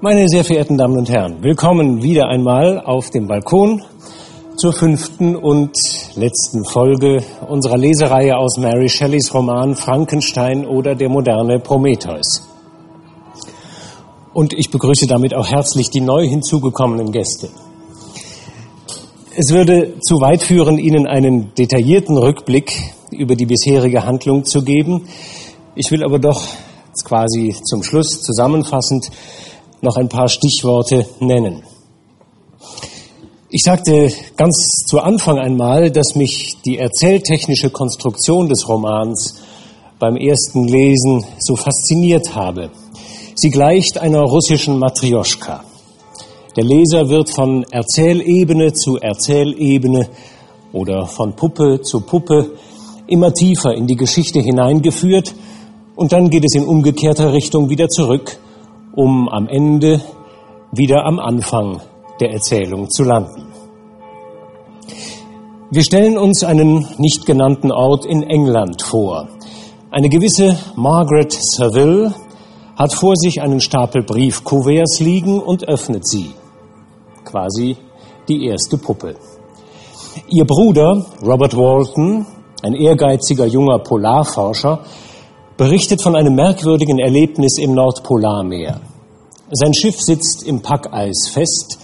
Meine sehr verehrten Damen und Herren, willkommen wieder einmal auf dem Balkon zur fünften und letzten Folge unserer Lesereihe aus Mary Shelleys Roman Frankenstein oder der moderne Prometheus. Und ich begrüße damit auch herzlich die neu hinzugekommenen Gäste. Es würde zu weit führen, Ihnen einen detaillierten Rückblick über die bisherige Handlung zu geben. Ich will aber doch quasi zum Schluss zusammenfassend noch ein paar Stichworte nennen. Ich sagte ganz zu Anfang einmal, dass mich die erzähltechnische Konstruktion des Romans beim ersten Lesen so fasziniert habe. Sie gleicht einer russischen Matrioschka. Der Leser wird von Erzählebene zu Erzählebene oder von Puppe zu Puppe immer tiefer in die Geschichte hineingeführt und dann geht es in umgekehrter Richtung wieder zurück um am Ende wieder am Anfang der Erzählung zu landen. Wir stellen uns einen nicht genannten Ort in England vor. Eine gewisse Margaret Saville hat vor sich einen Stapel Briefkuverts liegen und öffnet sie. Quasi die erste Puppe. Ihr Bruder, Robert Walton, ein ehrgeiziger junger Polarforscher, berichtet von einem merkwürdigen Erlebnis im Nordpolarmeer. Sein Schiff sitzt im Packeis fest.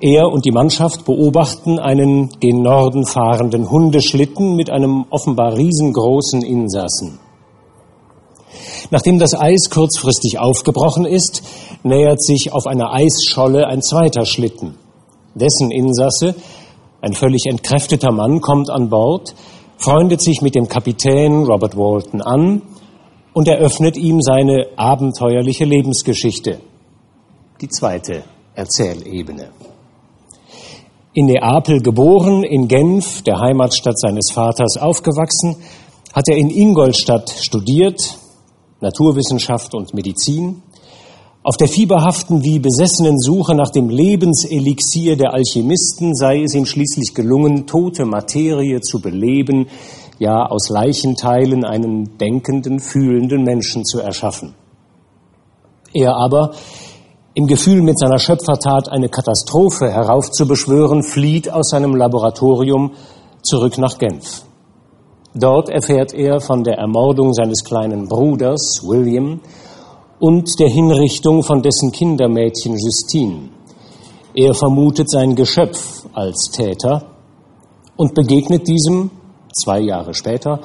Er und die Mannschaft beobachten einen gen Norden fahrenden Hundeschlitten mit einem offenbar riesengroßen Insassen. Nachdem das Eis kurzfristig aufgebrochen ist, nähert sich auf einer Eisscholle ein zweiter Schlitten. Dessen Insasse, ein völlig entkräfteter Mann, kommt an Bord, freundet sich mit dem Kapitän Robert Walton an und eröffnet ihm seine abenteuerliche Lebensgeschichte die zweite Erzählebene. In Neapel geboren, in Genf, der Heimatstadt seines Vaters, aufgewachsen, hat er in Ingolstadt studiert, Naturwissenschaft und Medizin. Auf der fieberhaften wie besessenen Suche nach dem Lebenselixier der Alchemisten sei es ihm schließlich gelungen, tote Materie zu beleben, ja aus Leichenteilen einen denkenden, fühlenden Menschen zu erschaffen. Er aber im Gefühl, mit seiner Schöpfertat eine Katastrophe heraufzubeschwören, flieht aus seinem Laboratorium zurück nach Genf. Dort erfährt er von der Ermordung seines kleinen Bruders William und der Hinrichtung von dessen Kindermädchen Justine. Er vermutet sein Geschöpf als Täter und begegnet diesem zwei Jahre später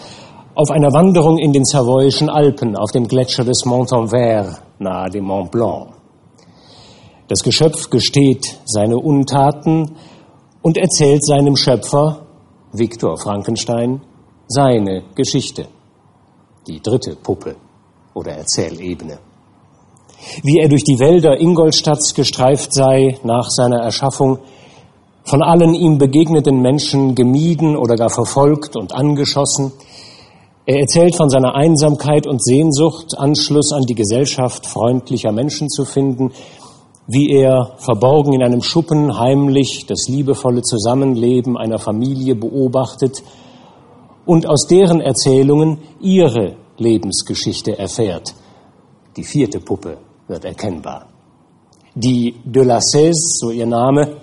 auf einer Wanderung in den savoyischen Alpen auf dem Gletscher des Montanvert nahe dem Mont Blanc. Das Geschöpf gesteht seine Untaten und erzählt seinem Schöpfer, Viktor Frankenstein, seine Geschichte. Die dritte Puppe oder Erzählebene. Wie er durch die Wälder Ingolstadts gestreift sei nach seiner Erschaffung, von allen ihm begegneten Menschen gemieden oder gar verfolgt und angeschossen. Er erzählt von seiner Einsamkeit und Sehnsucht, Anschluss an die Gesellschaft freundlicher Menschen zu finden wie er verborgen in einem Schuppen heimlich das liebevolle Zusammenleben einer Familie beobachtet und aus deren Erzählungen ihre Lebensgeschichte erfährt. Die vierte Puppe wird erkennbar. Die de la Cèze, so ihr Name,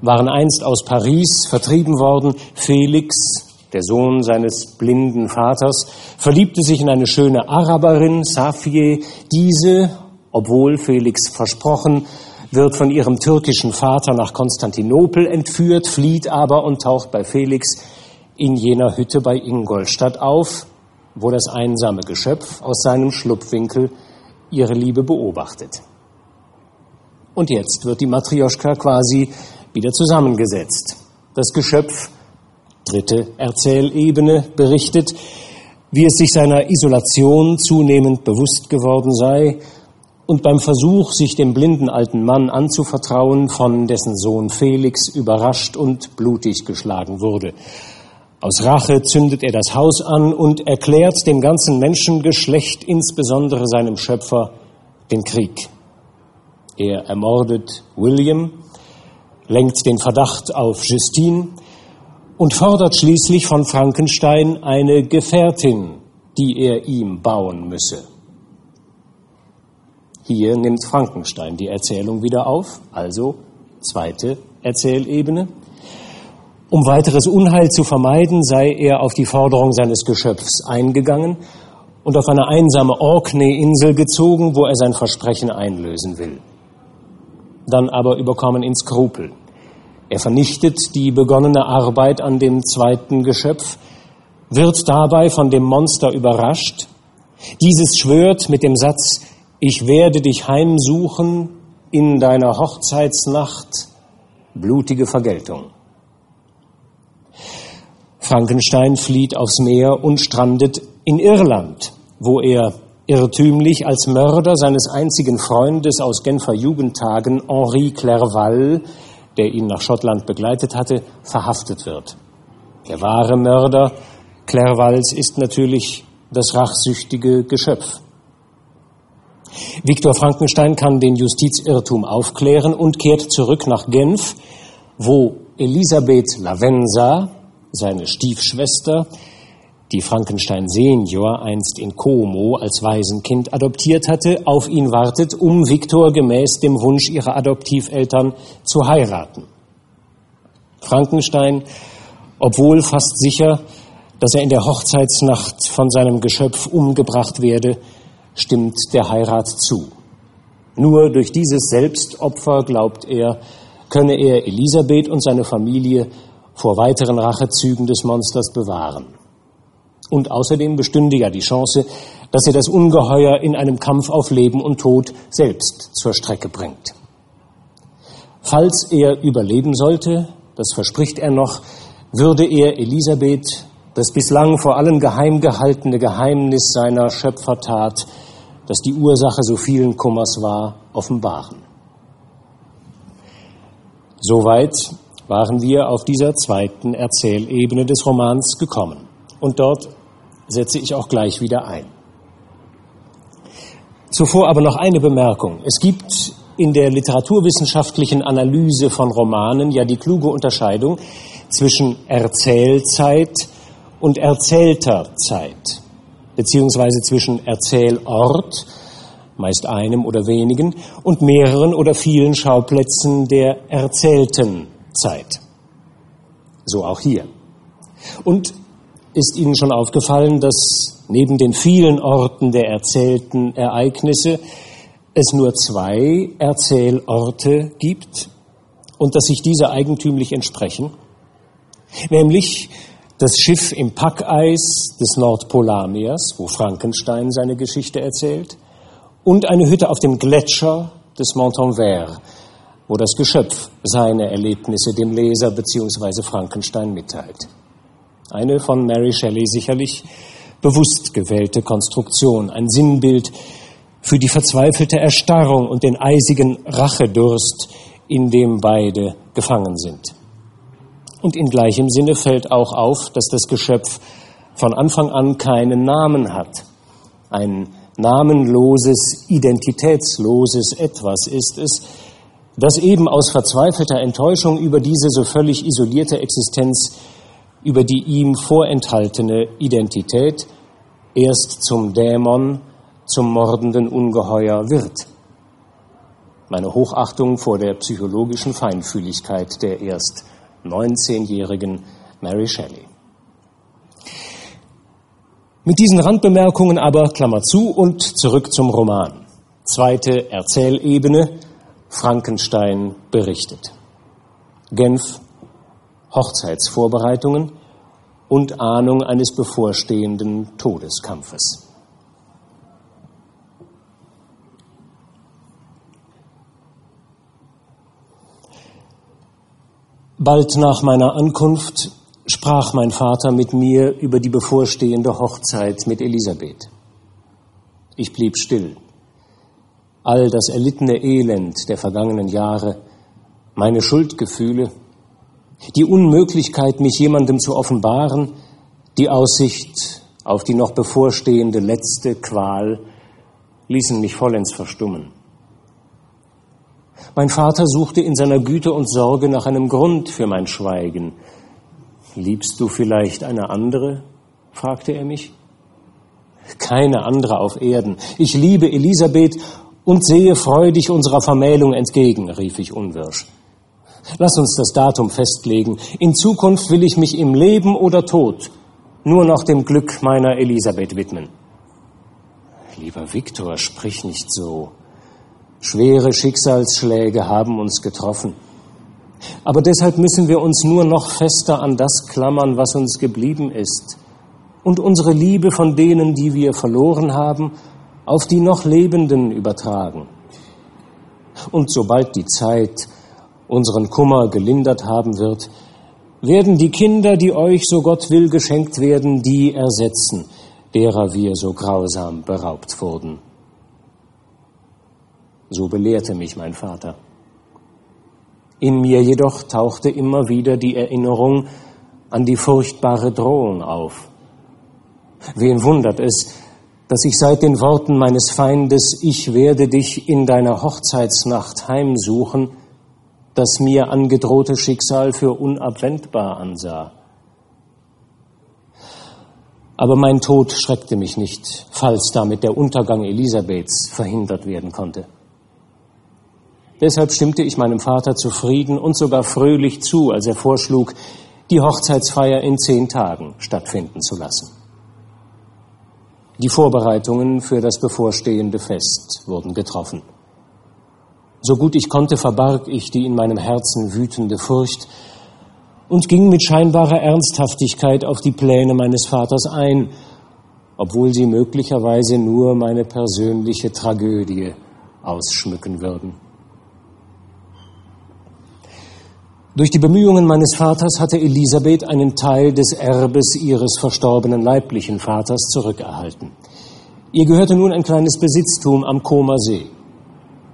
waren einst aus Paris vertrieben worden. Felix, der Sohn seines blinden Vaters, verliebte sich in eine schöne Araberin, Safie. Diese, obwohl Felix versprochen, wird von ihrem türkischen Vater nach Konstantinopel entführt, flieht aber und taucht bei Felix in jener Hütte bei Ingolstadt auf, wo das einsame Geschöpf aus seinem Schlupfwinkel ihre Liebe beobachtet. Und jetzt wird die Matrioschka quasi wieder zusammengesetzt. Das Geschöpf, dritte Erzählebene, berichtet, wie es sich seiner Isolation zunehmend bewusst geworden sei und beim Versuch, sich dem blinden alten Mann anzuvertrauen, von dessen Sohn Felix überrascht und blutig geschlagen wurde. Aus Rache zündet er das Haus an und erklärt dem ganzen Menschengeschlecht, insbesondere seinem Schöpfer, den Krieg. Er ermordet William, lenkt den Verdacht auf Justine und fordert schließlich von Frankenstein eine Gefährtin, die er ihm bauen müsse. Hier nimmt Frankenstein die Erzählung wieder auf, also zweite Erzählebene. Um weiteres Unheil zu vermeiden, sei er auf die Forderung seines Geschöpfs eingegangen und auf eine einsame Orkney-Insel gezogen, wo er sein Versprechen einlösen will. Dann aber überkommen ihn Skrupel. Er vernichtet die begonnene Arbeit an dem zweiten Geschöpf, wird dabei von dem Monster überrascht. Dieses schwört mit dem Satz, ich werde dich heimsuchen in deiner Hochzeitsnacht, blutige Vergeltung. Frankenstein flieht aufs Meer und strandet in Irland, wo er irrtümlich als Mörder seines einzigen Freundes aus Genfer Jugendtagen, Henri Clerval, der ihn nach Schottland begleitet hatte, verhaftet wird. Der wahre Mörder Clervals ist natürlich das rachsüchtige Geschöpf. Viktor Frankenstein kann den Justizirrtum aufklären und kehrt zurück nach Genf, wo Elisabeth Lavenza, seine Stiefschwester, die Frankenstein Senior einst in Como als Waisenkind adoptiert hatte, auf ihn wartet, um Viktor gemäß dem Wunsch ihrer Adoptiveltern zu heiraten. Frankenstein, obwohl fast sicher, dass er in der Hochzeitsnacht von seinem Geschöpf umgebracht werde, stimmt der Heirat zu. Nur durch dieses Selbstopfer, glaubt er, könne er Elisabeth und seine Familie vor weiteren Rachezügen des Monsters bewahren. Und außerdem bestünde ja die Chance, dass er das Ungeheuer in einem Kampf auf Leben und Tod selbst zur Strecke bringt. Falls er überleben sollte, das verspricht er noch, würde er Elisabeth das bislang vor allen geheim gehaltene Geheimnis seiner Schöpfertat, das die Ursache so vielen Kummers war, offenbaren. Soweit waren wir auf dieser zweiten Erzählebene des Romans gekommen. Und dort setze ich auch gleich wieder ein. Zuvor aber noch eine Bemerkung. Es gibt in der literaturwissenschaftlichen Analyse von Romanen ja die kluge Unterscheidung zwischen Erzählzeit und erzählter Zeit, beziehungsweise zwischen Erzählort, meist einem oder wenigen, und mehreren oder vielen Schauplätzen der erzählten Zeit. So auch hier. Und ist Ihnen schon aufgefallen, dass neben den vielen Orten der erzählten Ereignisse es nur zwei Erzählorte gibt und dass sich diese eigentümlich entsprechen? Nämlich das Schiff im Packeis des Nordpolarmeers, wo Frankenstein seine Geschichte erzählt, und eine Hütte auf dem Gletscher des Montanvert, wo das Geschöpf seine Erlebnisse dem Leser bzw. Frankenstein mitteilt. Eine von Mary Shelley sicherlich bewusst gewählte Konstruktion, ein Sinnbild für die verzweifelte Erstarrung und den eisigen Rachedurst, in dem beide gefangen sind. Und in gleichem Sinne fällt auch auf, dass das Geschöpf von Anfang an keinen Namen hat. Ein namenloses, identitätsloses Etwas ist es, das eben aus verzweifelter Enttäuschung über diese so völlig isolierte Existenz, über die ihm vorenthaltene Identität erst zum Dämon, zum mordenden Ungeheuer wird. Meine Hochachtung vor der psychologischen Feinfühligkeit der erst 19-jährigen Mary Shelley. Mit diesen Randbemerkungen aber Klammer zu und zurück zum Roman. Zweite Erzählebene, Frankenstein berichtet. Genf, Hochzeitsvorbereitungen und Ahnung eines bevorstehenden Todeskampfes. Bald nach meiner Ankunft sprach mein Vater mit mir über die bevorstehende Hochzeit mit Elisabeth. Ich blieb still all das erlittene Elend der vergangenen Jahre, meine Schuldgefühle, die Unmöglichkeit, mich jemandem zu offenbaren, die Aussicht auf die noch bevorstehende letzte Qual ließen mich vollends verstummen. Mein Vater suchte in seiner Güte und Sorge nach einem Grund für mein Schweigen. Liebst du vielleicht eine andere? fragte er mich. Keine andere auf Erden. Ich liebe Elisabeth und sehe freudig unserer Vermählung entgegen, rief ich unwirsch. Lass uns das Datum festlegen. In Zukunft will ich mich im Leben oder Tod nur noch dem Glück meiner Elisabeth widmen. Lieber Viktor, sprich nicht so. Schwere Schicksalsschläge haben uns getroffen. Aber deshalb müssen wir uns nur noch fester an das klammern, was uns geblieben ist, und unsere Liebe von denen, die wir verloren haben, auf die noch Lebenden übertragen. Und sobald die Zeit unseren Kummer gelindert haben wird, werden die Kinder, die euch, so Gott will, geschenkt werden, die ersetzen, derer wir so grausam beraubt wurden. So belehrte mich mein Vater. In mir jedoch tauchte immer wieder die Erinnerung an die furchtbare Drohung auf. Wen wundert es, dass ich seit den Worten meines Feindes, ich werde dich in deiner Hochzeitsnacht heimsuchen, das mir angedrohte Schicksal für unabwendbar ansah. Aber mein Tod schreckte mich nicht, falls damit der Untergang Elisabeths verhindert werden konnte. Deshalb stimmte ich meinem Vater zufrieden und sogar fröhlich zu, als er vorschlug, die Hochzeitsfeier in zehn Tagen stattfinden zu lassen. Die Vorbereitungen für das bevorstehende Fest wurden getroffen. So gut ich konnte, verbarg ich die in meinem Herzen wütende Furcht und ging mit scheinbarer Ernsthaftigkeit auf die Pläne meines Vaters ein, obwohl sie möglicherweise nur meine persönliche Tragödie ausschmücken würden. Durch die Bemühungen meines Vaters hatte Elisabeth einen Teil des Erbes ihres verstorbenen leiblichen Vaters zurückerhalten. Ihr gehörte nun ein kleines Besitztum am Comer See.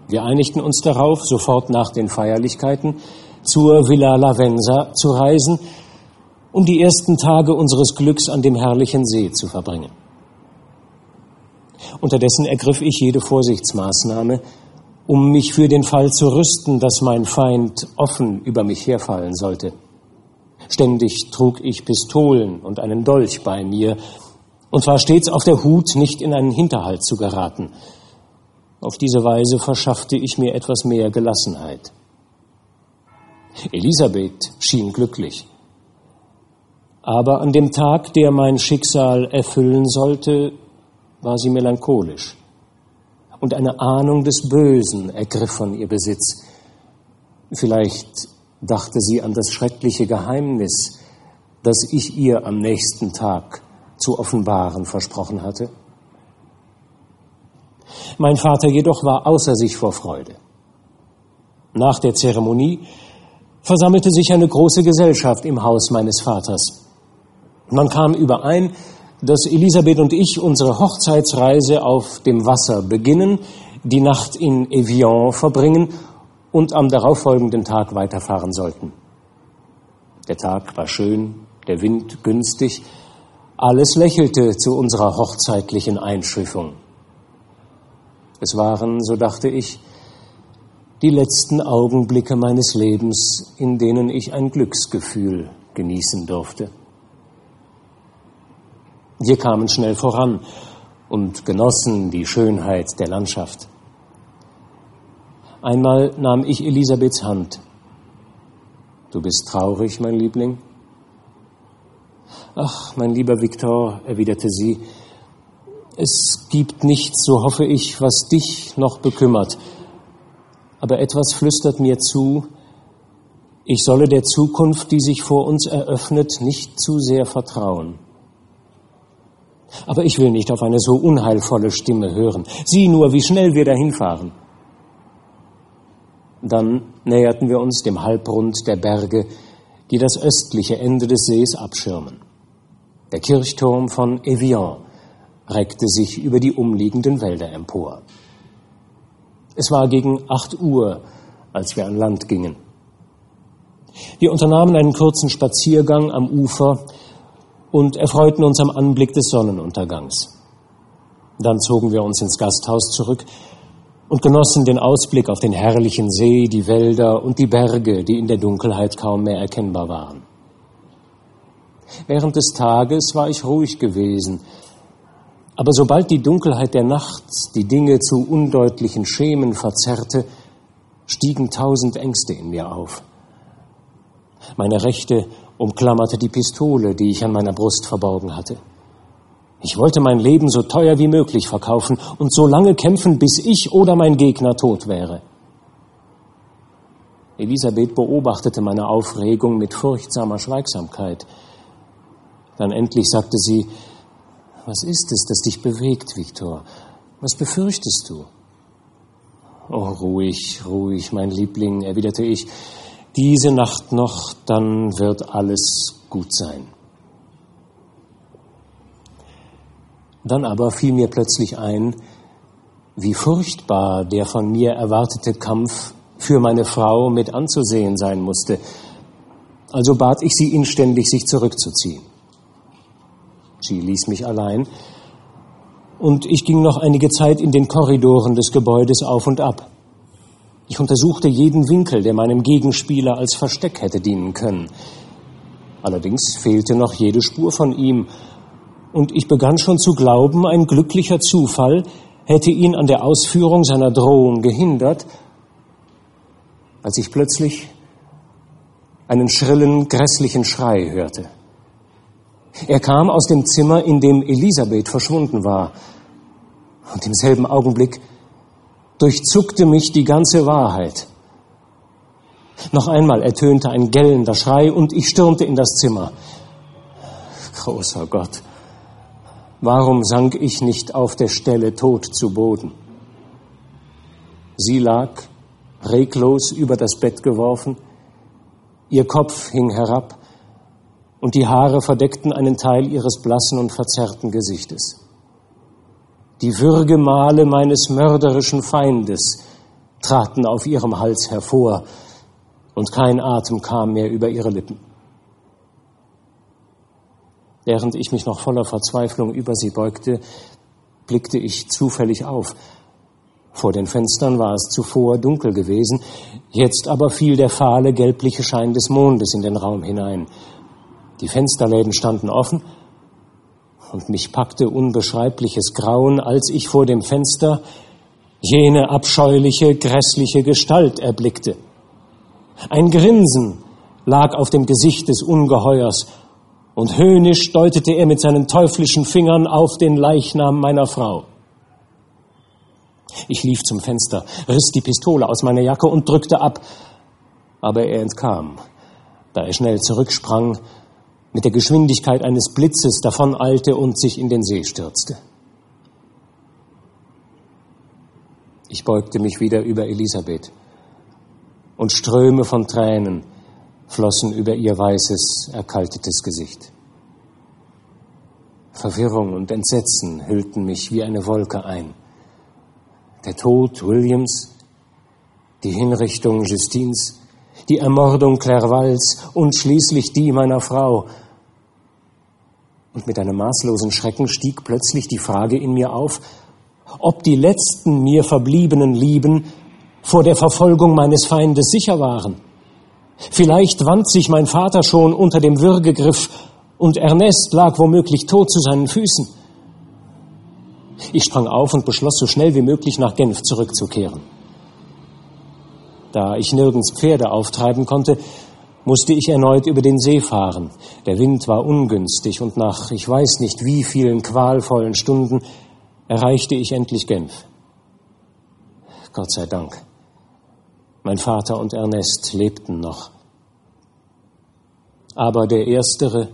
Wir einigten uns darauf, sofort nach den Feierlichkeiten zur Villa Lavenza zu reisen, um die ersten Tage unseres Glücks an dem herrlichen See zu verbringen. Unterdessen ergriff ich jede Vorsichtsmaßnahme, um mich für den Fall zu rüsten, dass mein Feind offen über mich herfallen sollte. Ständig trug ich Pistolen und einen Dolch bei mir und war stets auf der Hut, nicht in einen Hinterhalt zu geraten, auf diese Weise verschaffte ich mir etwas mehr Gelassenheit. Elisabeth schien glücklich. Aber an dem Tag, der mein Schicksal erfüllen sollte, war sie melancholisch. Und eine Ahnung des Bösen ergriff von ihr Besitz. Vielleicht dachte sie an das schreckliche Geheimnis, das ich ihr am nächsten Tag zu offenbaren versprochen hatte. Mein Vater jedoch war außer sich vor Freude. Nach der Zeremonie versammelte sich eine große Gesellschaft im Haus meines Vaters. Man kam überein, dass Elisabeth und ich unsere Hochzeitsreise auf dem Wasser beginnen, die Nacht in Evian verbringen und am darauffolgenden Tag weiterfahren sollten. Der Tag war schön, der Wind günstig, alles lächelte zu unserer hochzeitlichen Einschiffung. Es waren, so dachte ich, die letzten Augenblicke meines Lebens, in denen ich ein Glücksgefühl genießen durfte. Wir kamen schnell voran und genossen die Schönheit der Landschaft. Einmal nahm ich Elisabeths Hand. Du bist traurig, mein Liebling? Ach, mein lieber Viktor, erwiderte sie, es gibt nichts, so hoffe ich, was dich noch bekümmert. Aber etwas flüstert mir zu, ich solle der Zukunft, die sich vor uns eröffnet, nicht zu sehr vertrauen. Aber ich will nicht auf eine so unheilvolle Stimme hören. Sieh nur, wie schnell wir dahin fahren. Dann näherten wir uns dem Halbrund der Berge, die das östliche Ende des Sees abschirmen. Der Kirchturm von Evian reckte sich über die umliegenden Wälder empor. Es war gegen acht Uhr, als wir an Land gingen. Wir unternahmen einen kurzen Spaziergang am Ufer und erfreuten uns am Anblick des Sonnenuntergangs. Dann zogen wir uns ins Gasthaus zurück und genossen den Ausblick auf den herrlichen See, die Wälder und die Berge, die in der Dunkelheit kaum mehr erkennbar waren. Während des Tages war ich ruhig gewesen, Aber sobald die Dunkelheit der Nacht die Dinge zu undeutlichen Schemen verzerrte, stiegen tausend Ängste in mir auf. Meine Rechte umklammerte die Pistole, die ich an meiner Brust verborgen hatte. Ich wollte mein Leben so teuer wie möglich verkaufen und so lange kämpfen, bis ich oder mein Gegner tot wäre. Elisabeth beobachtete meine Aufregung mit furchtsamer Schweigsamkeit. Dann endlich sagte sie, was ist es, das dich bewegt, Viktor? Was befürchtest du? Oh, ruhig, ruhig, mein Liebling, erwiderte ich. Diese Nacht noch, dann wird alles gut sein. Dann aber fiel mir plötzlich ein, wie furchtbar der von mir erwartete Kampf für meine Frau mit anzusehen sein musste. Also bat ich sie inständig, sich zurückzuziehen. Sie ließ mich allein, und ich ging noch einige Zeit in den Korridoren des Gebäudes auf und ab. Ich untersuchte jeden Winkel, der meinem Gegenspieler als Versteck hätte dienen können. Allerdings fehlte noch jede Spur von ihm, und ich begann schon zu glauben, ein glücklicher Zufall hätte ihn an der Ausführung seiner Drohung gehindert, als ich plötzlich einen schrillen, grässlichen Schrei hörte. Er kam aus dem Zimmer, in dem Elisabeth verschwunden war. Und im selben Augenblick durchzuckte mich die ganze Wahrheit. Noch einmal ertönte ein gellender Schrei und ich stürmte in das Zimmer. Großer Gott, warum sank ich nicht auf der Stelle tot zu Boden? Sie lag, reglos über das Bett geworfen, ihr Kopf hing herab, und die Haare verdeckten einen Teil ihres blassen und verzerrten Gesichtes. Die Würgemale meines mörderischen Feindes traten auf ihrem Hals hervor, und kein Atem kam mehr über ihre Lippen. Während ich mich noch voller Verzweiflung über sie beugte, blickte ich zufällig auf. Vor den Fenstern war es zuvor dunkel gewesen, jetzt aber fiel der fahle gelbliche Schein des Mondes in den Raum hinein. Die Fensterläden standen offen und mich packte unbeschreibliches Grauen, als ich vor dem Fenster jene abscheuliche, grässliche Gestalt erblickte. Ein Grinsen lag auf dem Gesicht des Ungeheuers, und höhnisch deutete er mit seinen teuflischen Fingern auf den Leichnam meiner Frau. Ich lief zum Fenster, riss die Pistole aus meiner Jacke und drückte ab, aber er entkam, da er schnell zurücksprang mit der Geschwindigkeit eines Blitzes davoneilte und sich in den See stürzte. Ich beugte mich wieder über Elisabeth und Ströme von Tränen flossen über ihr weißes, erkaltetes Gesicht. Verwirrung und Entsetzen hüllten mich wie eine Wolke ein. Der Tod Williams, die Hinrichtung Justins, die Ermordung Clervals und schließlich die meiner Frau und mit einem maßlosen Schrecken stieg plötzlich die Frage in mir auf, ob die letzten mir verbliebenen Lieben vor der Verfolgung meines Feindes sicher waren. Vielleicht wand sich mein Vater schon unter dem Würgegriff und Ernest lag womöglich tot zu seinen Füßen. Ich sprang auf und beschloss, so schnell wie möglich nach Genf zurückzukehren. Da ich nirgends Pferde auftreiben konnte, musste ich erneut über den See fahren. Der Wind war ungünstig und nach ich weiß nicht wie vielen qualvollen Stunden erreichte ich endlich Genf. Gott sei Dank. Mein Vater und Ernest lebten noch. Aber der Erstere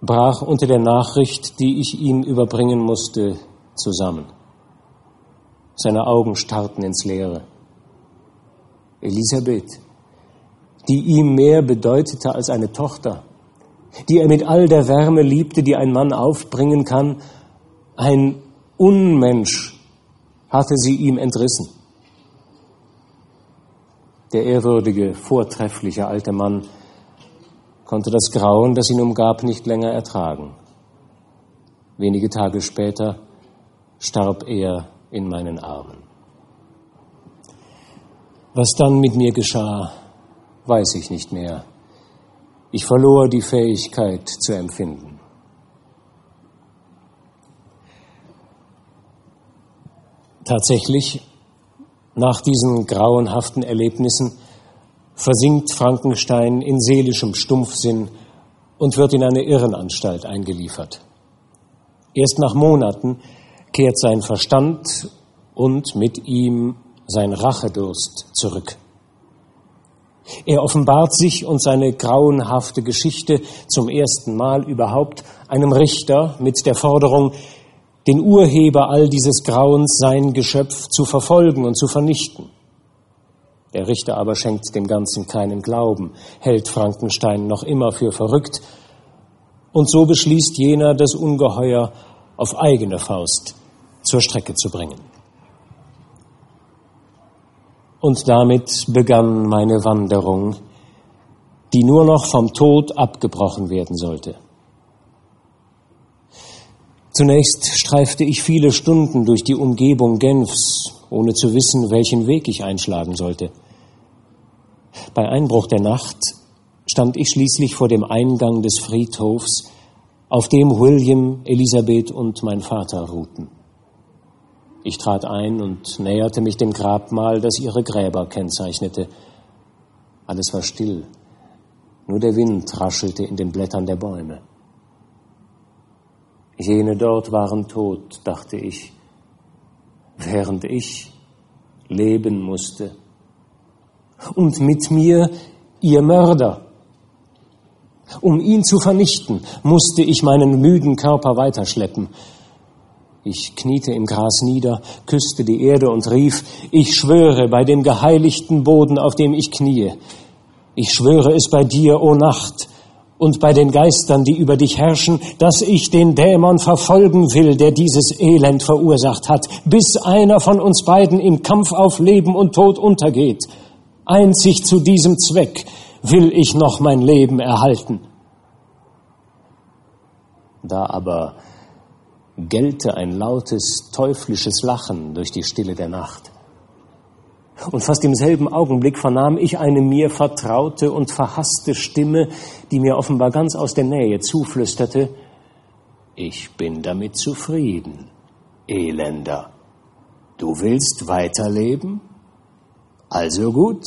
brach unter der Nachricht, die ich ihm überbringen musste, zusammen. Seine Augen starrten ins Leere. Elisabeth, die ihm mehr bedeutete als eine Tochter, die er mit all der Wärme liebte, die ein Mann aufbringen kann, ein Unmensch hatte sie ihm entrissen. Der ehrwürdige, vortreffliche alte Mann konnte das Grauen, das ihn umgab, nicht länger ertragen. Wenige Tage später starb er in meinen Armen. Was dann mit mir geschah, weiß ich nicht mehr. Ich verlor die Fähigkeit zu empfinden. Tatsächlich, nach diesen grauenhaften Erlebnissen versinkt Frankenstein in seelischem Stumpfsinn und wird in eine Irrenanstalt eingeliefert. Erst nach Monaten kehrt sein Verstand und mit ihm sein Rachedurst zurück. Er offenbart sich und seine grauenhafte Geschichte zum ersten Mal überhaupt einem Richter mit der Forderung, den Urheber all dieses Grauens, sein Geschöpf, zu verfolgen und zu vernichten. Der Richter aber schenkt dem Ganzen keinen Glauben, hält Frankenstein noch immer für verrückt, und so beschließt jener, das Ungeheuer auf eigene Faust zur Strecke zu bringen. Und damit begann meine Wanderung, die nur noch vom Tod abgebrochen werden sollte. Zunächst streifte ich viele Stunden durch die Umgebung Genfs, ohne zu wissen, welchen Weg ich einschlagen sollte. Bei Einbruch der Nacht stand ich schließlich vor dem Eingang des Friedhofs, auf dem William, Elisabeth und mein Vater ruhten. Ich trat ein und näherte mich dem Grabmal, das ihre Gräber kennzeichnete. Alles war still, nur der Wind raschelte in den Blättern der Bäume. Jene dort waren tot, dachte ich, während ich leben musste. Und mit mir ihr Mörder. Um ihn zu vernichten, musste ich meinen müden Körper weiterschleppen. Ich kniete im Gras nieder, küsste die Erde und rief, ich schwöre bei dem geheiligten Boden, auf dem ich kniee. Ich schwöre es bei dir, o Nacht, und bei den Geistern, die über dich herrschen, dass ich den Dämon verfolgen will, der dieses Elend verursacht hat, bis einer von uns beiden im Kampf auf Leben und Tod untergeht. Einzig zu diesem Zweck will ich noch mein Leben erhalten. Da aber gellte ein lautes, teuflisches Lachen durch die Stille der Nacht. Und fast im selben Augenblick vernahm ich eine mir vertraute und verhasste Stimme, die mir offenbar ganz aus der Nähe zuflüsterte, ich bin damit zufrieden, Elender. Du willst weiterleben? Also gut,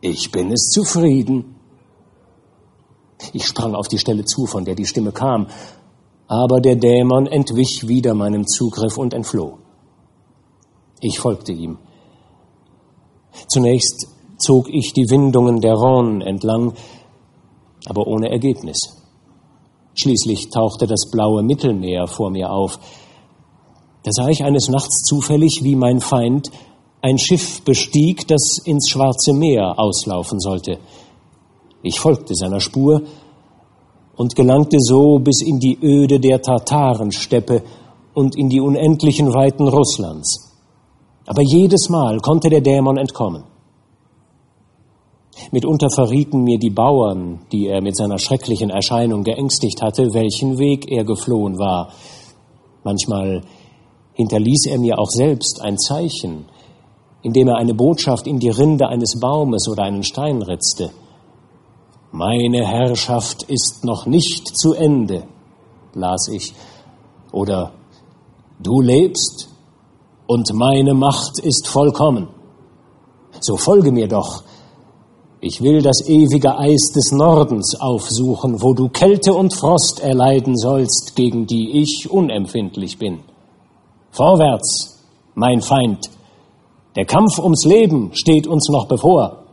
ich bin es zufrieden. Ich sprang auf die Stelle zu, von der die Stimme kam, aber der Dämon entwich wieder meinem Zugriff und entfloh. Ich folgte ihm. Zunächst zog ich die Windungen der Rhone entlang, aber ohne Ergebnis. Schließlich tauchte das blaue Mittelmeer vor mir auf. Da sah ich eines Nachts zufällig, wie mein Feind ein Schiff bestieg, das ins Schwarze Meer auslaufen sollte. Ich folgte seiner Spur, und gelangte so bis in die Öde der Tatarensteppe und in die unendlichen Weiten Russlands. Aber jedes Mal konnte der Dämon entkommen. Mitunter verrieten mir die Bauern, die er mit seiner schrecklichen Erscheinung geängstigt hatte, welchen Weg er geflohen war. Manchmal hinterließ er mir auch selbst ein Zeichen, indem er eine Botschaft in die Rinde eines Baumes oder einen Stein ritzte. Meine Herrschaft ist noch nicht zu Ende, las ich. Oder Du lebst und meine Macht ist vollkommen. So folge mir doch. Ich will das ewige Eis des Nordens aufsuchen, wo du Kälte und Frost erleiden sollst, gegen die ich unempfindlich bin. Vorwärts, mein Feind. Der Kampf ums Leben steht uns noch bevor.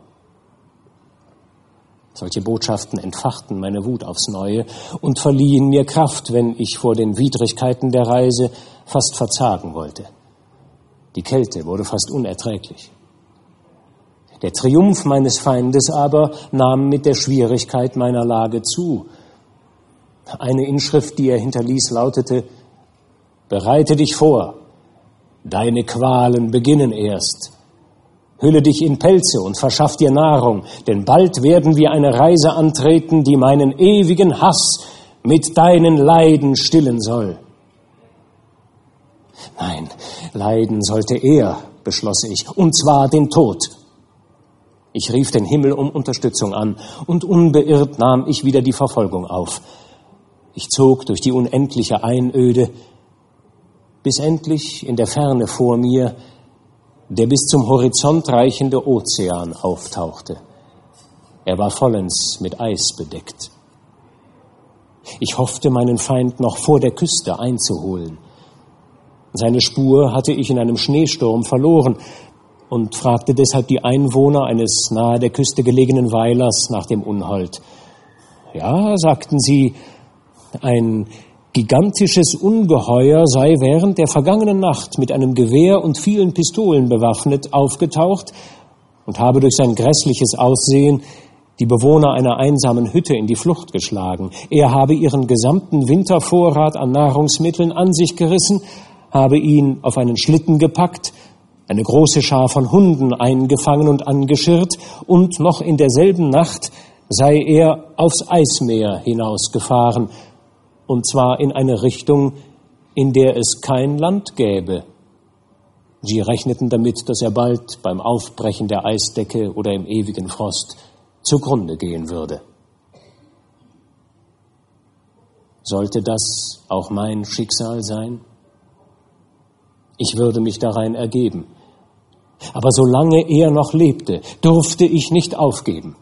Solche Botschaften entfachten meine Wut aufs Neue und verliehen mir Kraft, wenn ich vor den Widrigkeiten der Reise fast verzagen wollte. Die Kälte wurde fast unerträglich. Der Triumph meines Feindes aber nahm mit der Schwierigkeit meiner Lage zu. Eine Inschrift, die er hinterließ, lautete, Bereite dich vor, deine Qualen beginnen erst. Hülle dich in Pelze und verschaff dir Nahrung, denn bald werden wir eine Reise antreten, die meinen ewigen Hass mit deinen Leiden stillen soll. Nein, leiden sollte er, beschloss ich, und zwar den Tod. Ich rief den Himmel um Unterstützung an, und unbeirrt nahm ich wieder die Verfolgung auf. Ich zog durch die unendliche Einöde, bis endlich in der Ferne vor mir der bis zum Horizont reichende Ozean auftauchte. Er war vollends mit Eis bedeckt. Ich hoffte, meinen Feind noch vor der Küste einzuholen. Seine Spur hatte ich in einem Schneesturm verloren und fragte deshalb die Einwohner eines nahe der Küste gelegenen Weilers nach dem Unhold. Ja, sagten sie, ein gigantisches Ungeheuer sei während der vergangenen Nacht mit einem Gewehr und vielen Pistolen bewaffnet aufgetaucht und habe durch sein grässliches Aussehen die Bewohner einer einsamen Hütte in die Flucht geschlagen. Er habe ihren gesamten Wintervorrat an Nahrungsmitteln an sich gerissen, habe ihn auf einen Schlitten gepackt, eine große Schar von Hunden eingefangen und angeschirrt, und noch in derselben Nacht sei er aufs Eismeer hinausgefahren, und zwar in eine Richtung, in der es kein Land gäbe. Sie rechneten damit, dass er bald beim Aufbrechen der Eisdecke oder im ewigen Frost zugrunde gehen würde. Sollte das auch mein Schicksal sein? Ich würde mich darein ergeben. Aber solange er noch lebte, durfte ich nicht aufgeben.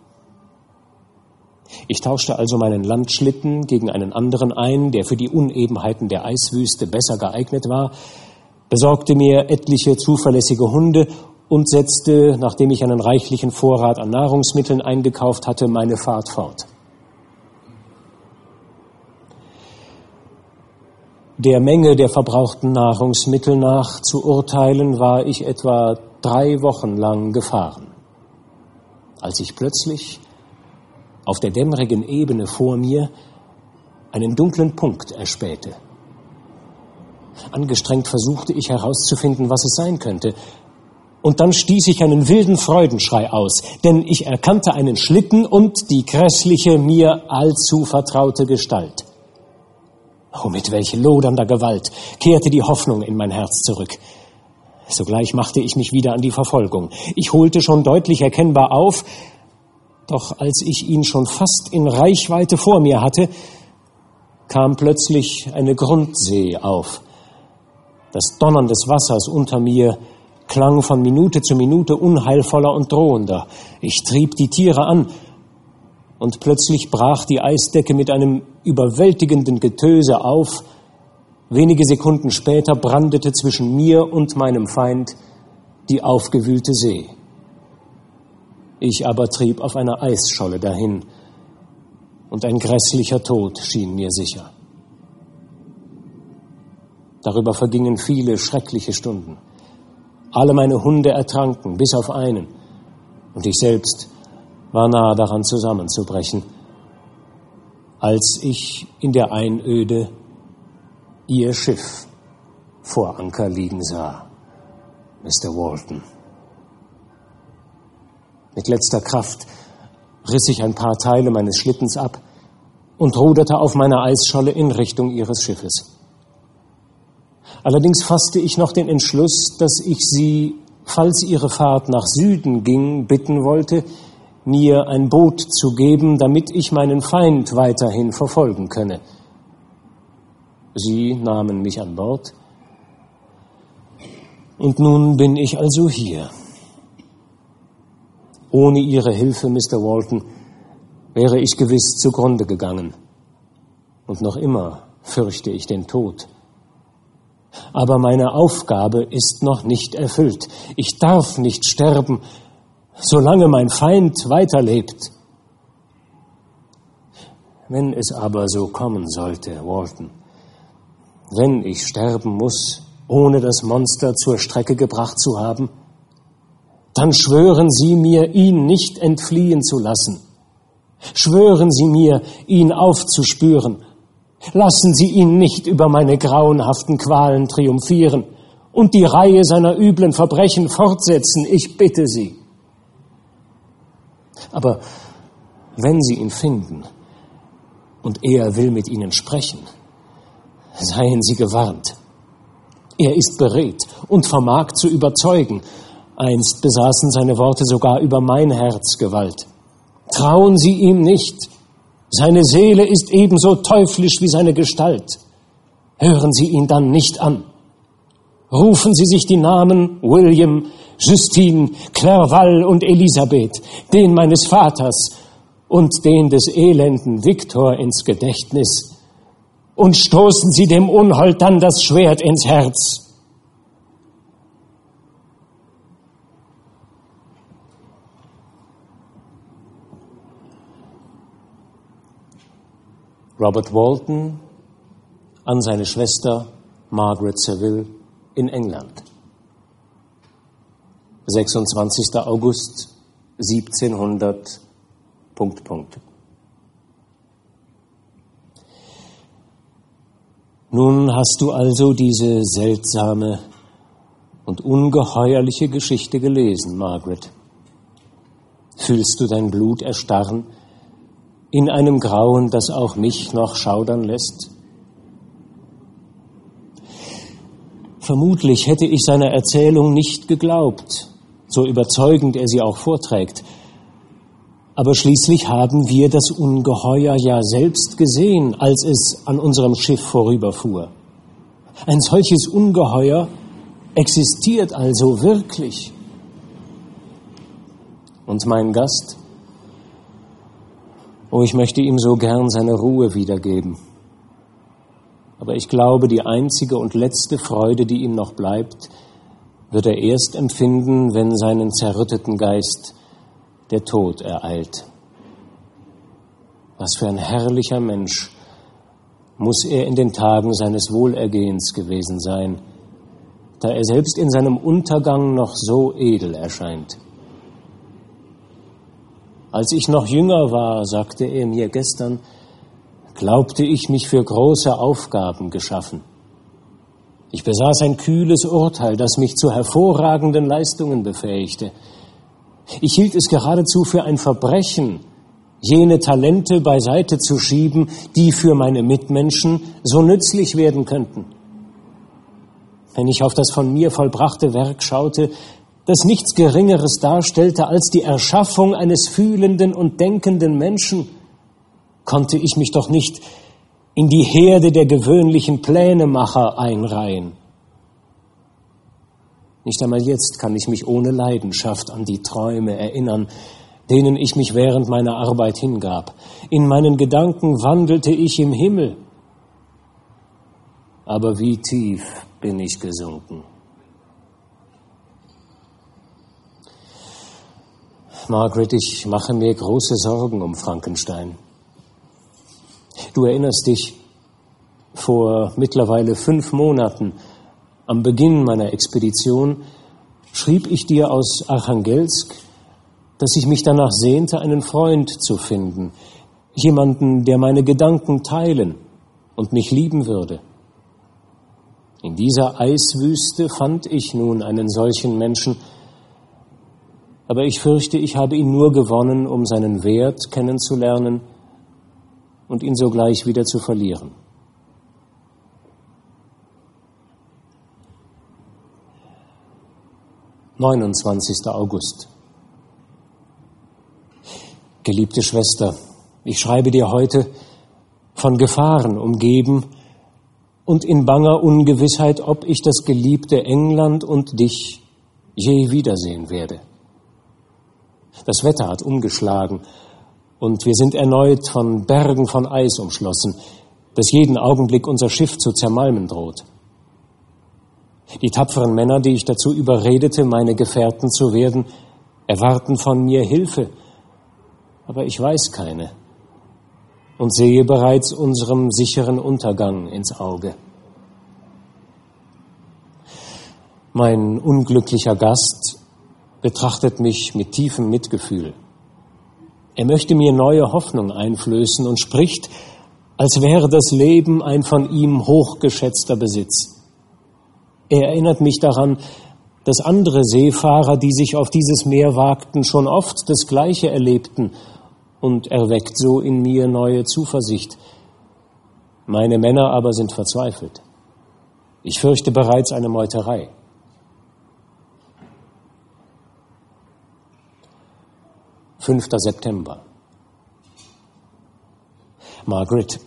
Ich tauschte also meinen Landschlitten gegen einen anderen ein, der für die Unebenheiten der Eiswüste besser geeignet war, besorgte mir etliche zuverlässige Hunde und setzte, nachdem ich einen reichlichen Vorrat an Nahrungsmitteln eingekauft hatte, meine Fahrt fort. Der Menge der verbrauchten Nahrungsmittel nach zu urteilen, war ich etwa drei Wochen lang gefahren, als ich plötzlich auf der dämmerigen Ebene vor mir einen dunklen Punkt erspähte. Angestrengt versuchte ich herauszufinden, was es sein könnte, und dann stieß ich einen wilden Freudenschrei aus, denn ich erkannte einen Schlitten und die grässliche, mir allzu vertraute Gestalt. Oh, mit welch lodernder Gewalt kehrte die Hoffnung in mein Herz zurück. Sogleich machte ich mich wieder an die Verfolgung. Ich holte schon deutlich erkennbar auf, doch als ich ihn schon fast in Reichweite vor mir hatte, kam plötzlich eine Grundsee auf. Das Donnern des Wassers unter mir klang von Minute zu Minute unheilvoller und drohender. Ich trieb die Tiere an, und plötzlich brach die Eisdecke mit einem überwältigenden Getöse auf. Wenige Sekunden später brandete zwischen mir und meinem Feind die aufgewühlte See. Ich aber trieb auf einer Eisscholle dahin, und ein grässlicher Tod schien mir sicher. Darüber vergingen viele schreckliche Stunden. Alle meine Hunde ertranken, bis auf einen, und ich selbst war nahe daran zusammenzubrechen, als ich in der Einöde ihr Schiff vor Anker liegen sah, Mr. Walton. Mit letzter Kraft riss ich ein paar Teile meines Schlittens ab und ruderte auf meiner Eisscholle in Richtung ihres Schiffes. Allerdings fasste ich noch den Entschluss, dass ich sie, falls ihre Fahrt nach Süden ging, bitten wollte, mir ein Boot zu geben, damit ich meinen Feind weiterhin verfolgen könne. Sie nahmen mich an Bord, und nun bin ich also hier. Ohne Ihre Hilfe, Mr. Walton, wäre ich gewiss zugrunde gegangen. Und noch immer fürchte ich den Tod. Aber meine Aufgabe ist noch nicht erfüllt. Ich darf nicht sterben, solange mein Feind weiterlebt. Wenn es aber so kommen sollte, Walton, wenn ich sterben muss, ohne das Monster zur Strecke gebracht zu haben, dann schwören Sie mir, ihn nicht entfliehen zu lassen. Schwören Sie mir, ihn aufzuspüren. Lassen Sie ihn nicht über meine grauenhaften Qualen triumphieren und die Reihe seiner üblen Verbrechen fortsetzen, ich bitte Sie. Aber wenn Sie ihn finden und er will mit Ihnen sprechen, seien Sie gewarnt. Er ist beredt und vermag zu überzeugen, Einst besaßen seine Worte sogar über mein Herz Gewalt. Trauen Sie ihm nicht. Seine Seele ist ebenso teuflisch wie seine Gestalt. Hören Sie ihn dann nicht an. Rufen Sie sich die Namen William, Justine, Clerval und Elisabeth, den meines Vaters und den des elenden Viktor ins Gedächtnis und stoßen Sie dem Unhold dann das Schwert ins Herz. Robert Walton an seine Schwester Margaret Seville in England. 26. August 1700. Punkt, Punkt. Nun hast du also diese seltsame und ungeheuerliche Geschichte gelesen, Margaret. Fühlst du dein Blut erstarren in einem Grauen, das auch mich noch schaudern lässt? Vermutlich hätte ich seiner Erzählung nicht geglaubt, so überzeugend er sie auch vorträgt. Aber schließlich haben wir das Ungeheuer ja selbst gesehen, als es an unserem Schiff vorüberfuhr. Ein solches Ungeheuer existiert also wirklich. Und mein Gast, oh, ich möchte ihm so gern seine Ruhe wiedergeben. Aber ich glaube, die einzige und letzte Freude, die ihm noch bleibt, wird er erst empfinden, wenn seinen zerrütteten Geist der Tod ereilt. Was für ein herrlicher Mensch muss er in den Tagen seines Wohlergehens gewesen sein, da er selbst in seinem Untergang noch so edel erscheint. Als ich noch jünger war, sagte er mir gestern, glaubte ich mich für große Aufgaben geschaffen. Ich besaß ein kühles Urteil, das mich zu hervorragenden Leistungen befähigte. Ich hielt es geradezu für ein Verbrechen, jene Talente beiseite zu schieben, die für meine Mitmenschen so nützlich werden könnten. Wenn ich auf das von mir vollbrachte Werk schaute, das nichts Geringeres darstellte als die Erschaffung eines fühlenden und denkenden Menschen, konnte ich mich doch nicht in die Herde der gewöhnlichen Plänemacher einreihen. Nicht einmal jetzt kann ich mich ohne Leidenschaft an die Träume erinnern, denen ich mich während meiner Arbeit hingab. In meinen Gedanken wandelte ich im Himmel. Aber wie tief bin ich gesunken. Margaret, ich mache mir große Sorgen um Frankenstein. Du erinnerst dich, vor mittlerweile fünf Monaten, am Beginn meiner Expedition, schrieb ich dir aus Archangelsk, dass ich mich danach sehnte, einen Freund zu finden, jemanden, der meine Gedanken teilen und mich lieben würde. In dieser Eiswüste fand ich nun einen solchen Menschen, aber ich fürchte, ich habe ihn nur gewonnen, um seinen Wert kennenzulernen und ihn sogleich wieder zu verlieren. Neunundzwanzigster August. Geliebte Schwester, ich schreibe dir heute von Gefahren umgeben und in banger Ungewissheit, ob ich das geliebte England und dich je wiedersehen werde. Das Wetter hat umgeschlagen und wir sind erneut von Bergen von Eis umschlossen, das jeden Augenblick unser Schiff zu zermalmen droht. Die tapferen Männer, die ich dazu überredete, meine Gefährten zu werden, erwarten von mir Hilfe, aber ich weiß keine und sehe bereits unserem sicheren Untergang ins Auge. Mein unglücklicher Gast betrachtet mich mit tiefem Mitgefühl. Er möchte mir neue Hoffnung einflößen und spricht, als wäre das Leben ein von ihm hochgeschätzter Besitz. Er erinnert mich daran, dass andere Seefahrer, die sich auf dieses Meer wagten, schon oft das Gleiche erlebten und erweckt so in mir neue Zuversicht. Meine Männer aber sind verzweifelt. Ich fürchte bereits eine Meuterei. 5. September. Margaret,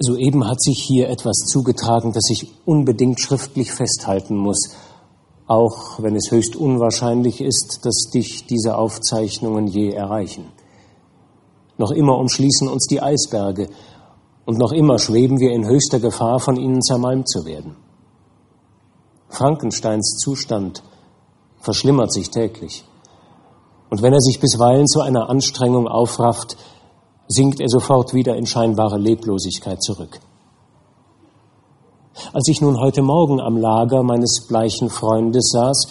Soeben hat sich hier etwas zugetragen, das ich unbedingt schriftlich festhalten muss, auch wenn es höchst unwahrscheinlich ist, dass dich diese Aufzeichnungen je erreichen. Noch immer umschließen uns die Eisberge, und noch immer schweben wir in höchster Gefahr, von ihnen zermalmt zu werden. Frankensteins Zustand verschlimmert sich täglich. Und wenn er sich bisweilen zu einer Anstrengung aufrafft, sinkt er sofort wieder in scheinbare Leblosigkeit zurück. Als ich nun heute Morgen am Lager meines bleichen Freundes saß,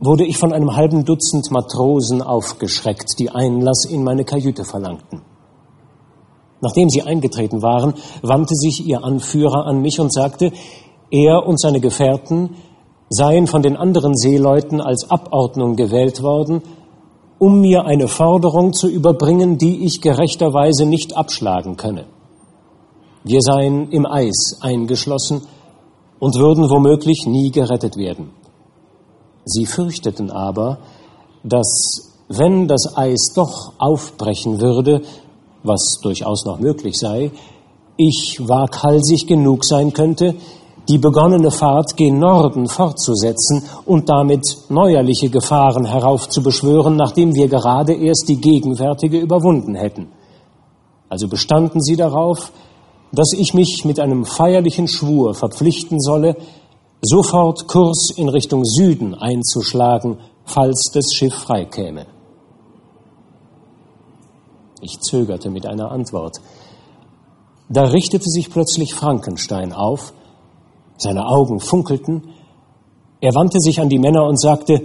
wurde ich von einem halben Dutzend Matrosen aufgeschreckt, die Einlass in meine Kajüte verlangten. Nachdem sie eingetreten waren, wandte sich ihr Anführer an mich und sagte, er und seine Gefährten seien von den anderen Seeleuten als Abordnung gewählt worden, um mir eine Forderung zu überbringen, die ich gerechterweise nicht abschlagen könne. Wir seien im Eis eingeschlossen und würden womöglich nie gerettet werden. Sie fürchteten aber, dass wenn das Eis doch aufbrechen würde, was durchaus noch möglich sei, ich waghalsig genug sein könnte, die begonnene Fahrt gen Norden fortzusetzen und damit neuerliche Gefahren heraufzubeschwören, nachdem wir gerade erst die gegenwärtige überwunden hätten. Also bestanden sie darauf, dass ich mich mit einem feierlichen Schwur verpflichten solle, sofort Kurs in Richtung Süden einzuschlagen, falls das Schiff freikäme. Ich zögerte mit einer Antwort. Da richtete sich plötzlich Frankenstein auf, seine Augen funkelten, er wandte sich an die Männer und sagte,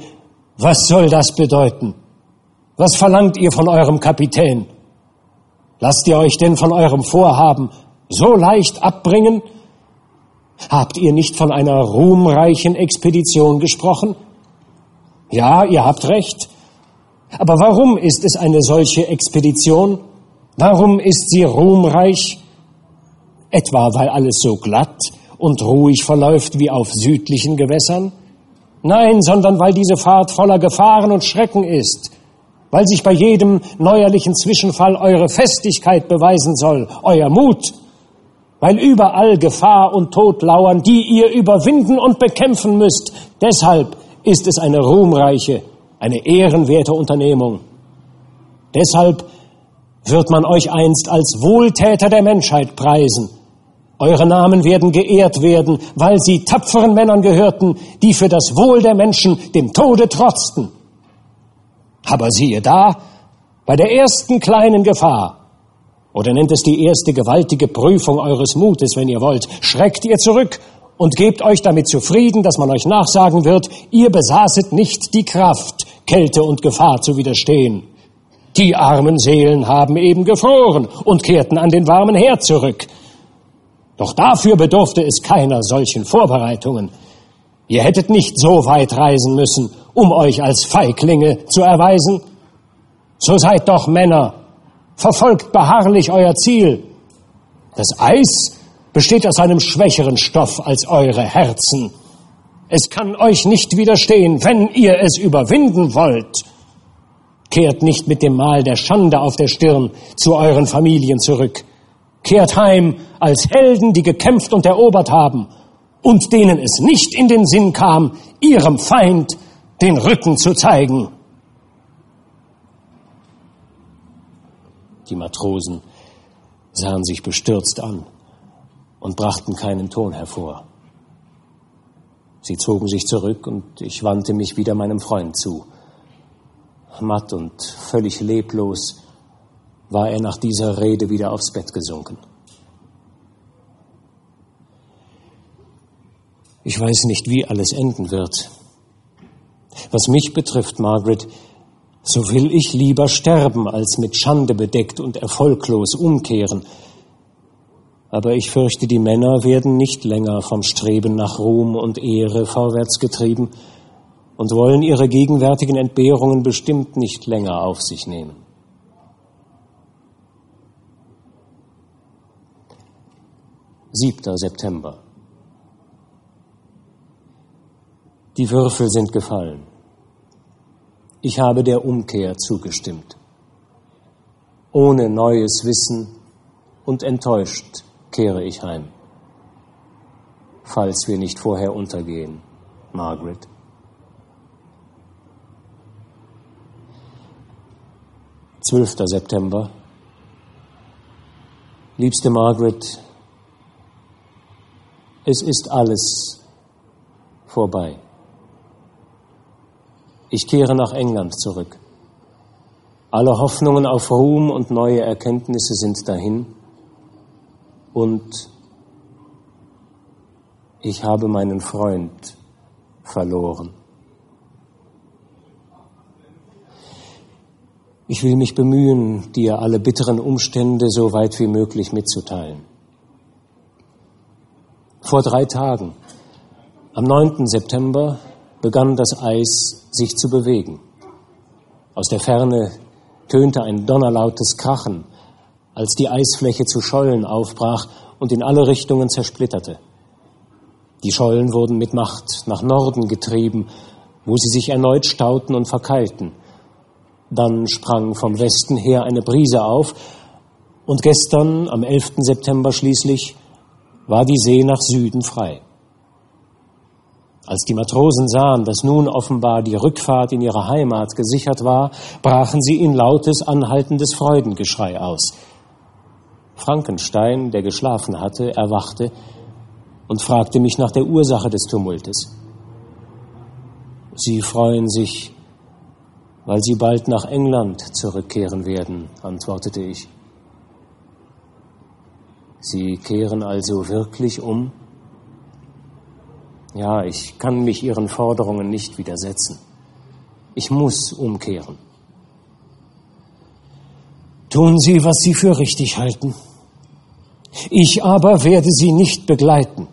was soll das bedeuten? Was verlangt ihr von eurem Kapitän? Lasst ihr euch denn von eurem Vorhaben so leicht abbringen? Habt ihr nicht von einer ruhmreichen Expedition gesprochen? Ja, ihr habt recht. Aber warum ist es eine solche Expedition? Warum ist sie ruhmreich? Etwa weil alles so glatt und ruhig verläuft wie auf südlichen Gewässern? Nein, sondern weil diese Fahrt voller Gefahren und Schrecken ist, weil sich bei jedem neuerlichen Zwischenfall eure Festigkeit beweisen soll, euer Mut, weil überall Gefahr und Tod lauern, die ihr überwinden und bekämpfen müsst. Deshalb ist es eine ruhmreiche eine ehrenwerte Unternehmung. Deshalb wird man euch einst als Wohltäter der Menschheit preisen. Eure Namen werden geehrt werden, weil sie tapferen Männern gehörten, die für das Wohl der Menschen dem Tode trotzten. Aber siehe da, bei der ersten kleinen Gefahr, oder nennt es die erste gewaltige Prüfung eures Mutes, wenn ihr wollt, schreckt ihr zurück und gebt euch damit zufrieden, dass man euch nachsagen wird, ihr besaßet nicht die Kraft, Kälte und Gefahr zu widerstehen. Die armen Seelen haben eben gefroren und kehrten an den warmen Herd zurück. Doch dafür bedurfte es keiner solchen Vorbereitungen. Ihr hättet nicht so weit reisen müssen, um euch als Feiglinge zu erweisen. So seid doch Männer, verfolgt beharrlich euer Ziel. Das Eis besteht aus einem schwächeren Stoff als eure Herzen. Es kann euch nicht widerstehen, wenn ihr es überwinden wollt. Kehrt nicht mit dem Mal der Schande auf der Stirn zu euren Familien zurück. Kehrt heim als Helden, die gekämpft und erobert haben und denen es nicht in den Sinn kam, ihrem Feind den Rücken zu zeigen. Die Matrosen sahen sich bestürzt an und brachten keinen Ton hervor. Sie zogen sich zurück und ich wandte mich wieder meinem Freund zu. Matt und völlig leblos war er nach dieser Rede wieder aufs Bett gesunken. Ich weiß nicht, wie alles enden wird. Was mich betrifft, Margaret, so will ich lieber sterben, als mit Schande bedeckt und erfolglos umkehren, aber ich fürchte, die Männer werden nicht länger vom Streben nach Ruhm und Ehre vorwärts getrieben und wollen ihre gegenwärtigen Entbehrungen bestimmt nicht länger auf sich nehmen. Siebter September. Die Würfel sind gefallen. Ich habe der Umkehr zugestimmt. Ohne neues Wissen und enttäuscht kehre ich heim, falls wir nicht vorher untergehen, Margaret. Zwölfter September. Liebste Margaret, es ist alles vorbei. Ich kehre nach England zurück. Alle Hoffnungen auf Ruhm und neue Erkenntnisse sind dahin. Und ich habe meinen Freund verloren. Ich will mich bemühen, dir alle bitteren Umstände so weit wie möglich mitzuteilen. Vor drei Tagen, am 9. September, begann das Eis sich zu bewegen. Aus der Ferne tönte ein donnerlautes Krachen, als die Eisfläche zu Schollen aufbrach und in alle Richtungen zersplitterte. Die Schollen wurden mit Macht nach Norden getrieben, wo sie sich erneut stauten und verkeilten. Dann sprang vom Westen her eine Brise auf und gestern, am 11. September schließlich, war die See nach Süden frei. Als die Matrosen sahen, dass nun offenbar die Rückfahrt in ihre Heimat gesichert war, brachen sie in lautes, anhaltendes Freudengeschrei aus. Frankenstein, der geschlafen hatte, erwachte und fragte mich nach der Ursache des Tumultes. Sie freuen sich, weil Sie bald nach England zurückkehren werden, antwortete ich. Sie kehren also wirklich um? Ja, ich kann mich Ihren Forderungen nicht widersetzen. Ich muss umkehren. Tun Sie, was Sie für richtig halten. Ich aber werde Sie nicht begleiten.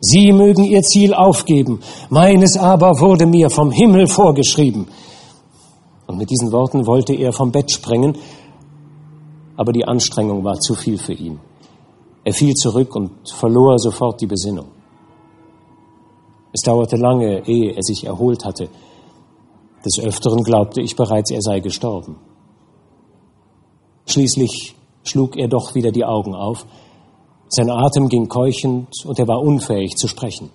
Sie mögen Ihr Ziel aufgeben, meines aber wurde mir vom Himmel vorgeschrieben. Und mit diesen Worten wollte er vom Bett springen, aber die Anstrengung war zu viel für ihn. Er fiel zurück und verlor sofort die Besinnung. Es dauerte lange, ehe er sich erholt hatte. Des Öfteren glaubte ich bereits, er sei gestorben. Schließlich schlug er doch wieder die Augen auf. Sein Atem ging keuchend und er war unfähig zu sprechen.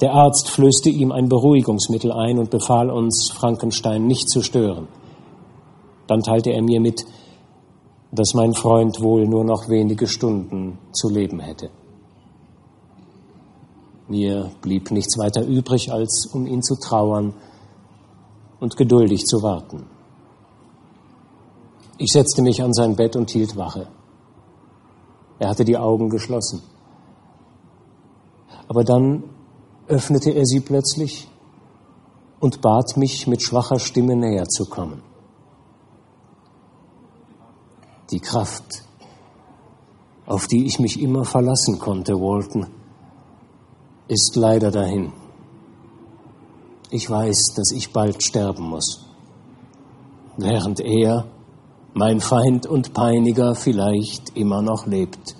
Der Arzt flößte ihm ein Beruhigungsmittel ein und befahl uns, Frankenstein nicht zu stören. Dann teilte er mir mit, dass mein Freund wohl nur noch wenige Stunden zu leben hätte. Mir blieb nichts weiter übrig, als um ihn zu trauern und geduldig zu warten. Ich setzte mich an sein Bett und hielt Wache. Er hatte die Augen geschlossen. Aber dann öffnete er sie plötzlich und bat mich mit schwacher Stimme näher zu kommen. Die Kraft, auf die ich mich immer verlassen konnte, Walton, ist leider dahin. Ich weiß, dass ich bald sterben muss, während er, mein Feind und Peiniger, vielleicht immer noch lebt.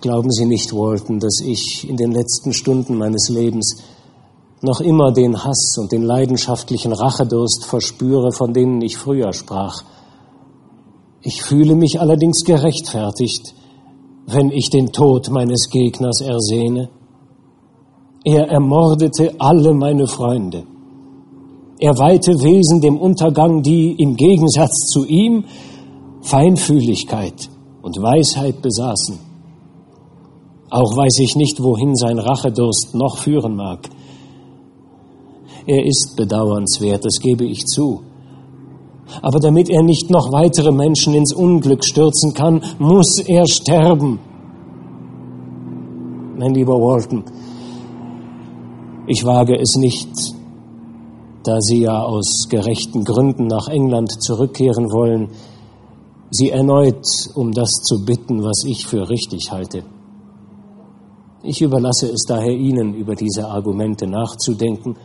Glauben Sie nicht, Walton, dass ich in den letzten Stunden meines Lebens noch immer den Hass und den leidenschaftlichen Rachedurst verspüre, von denen ich früher sprach. Ich fühle mich allerdings gerechtfertigt, wenn ich den Tod meines Gegners ersehne. Er ermordete alle meine Freunde. Er weihte Wesen dem Untergang, die im Gegensatz zu ihm Feinfühligkeit und Weisheit besaßen. Auch weiß ich nicht, wohin sein Rachedurst noch führen mag. Er ist bedauernswert, das gebe ich zu. Aber damit er nicht noch weitere Menschen ins Unglück stürzen kann, muss er sterben. Mein lieber Walton, ich wage es nicht, da Sie ja aus gerechten Gründen nach England zurückkehren wollen, Sie erneut um das zu bitten, was ich für richtig halte. Ich überlasse es daher Ihnen, über diese Argumente nachzudenken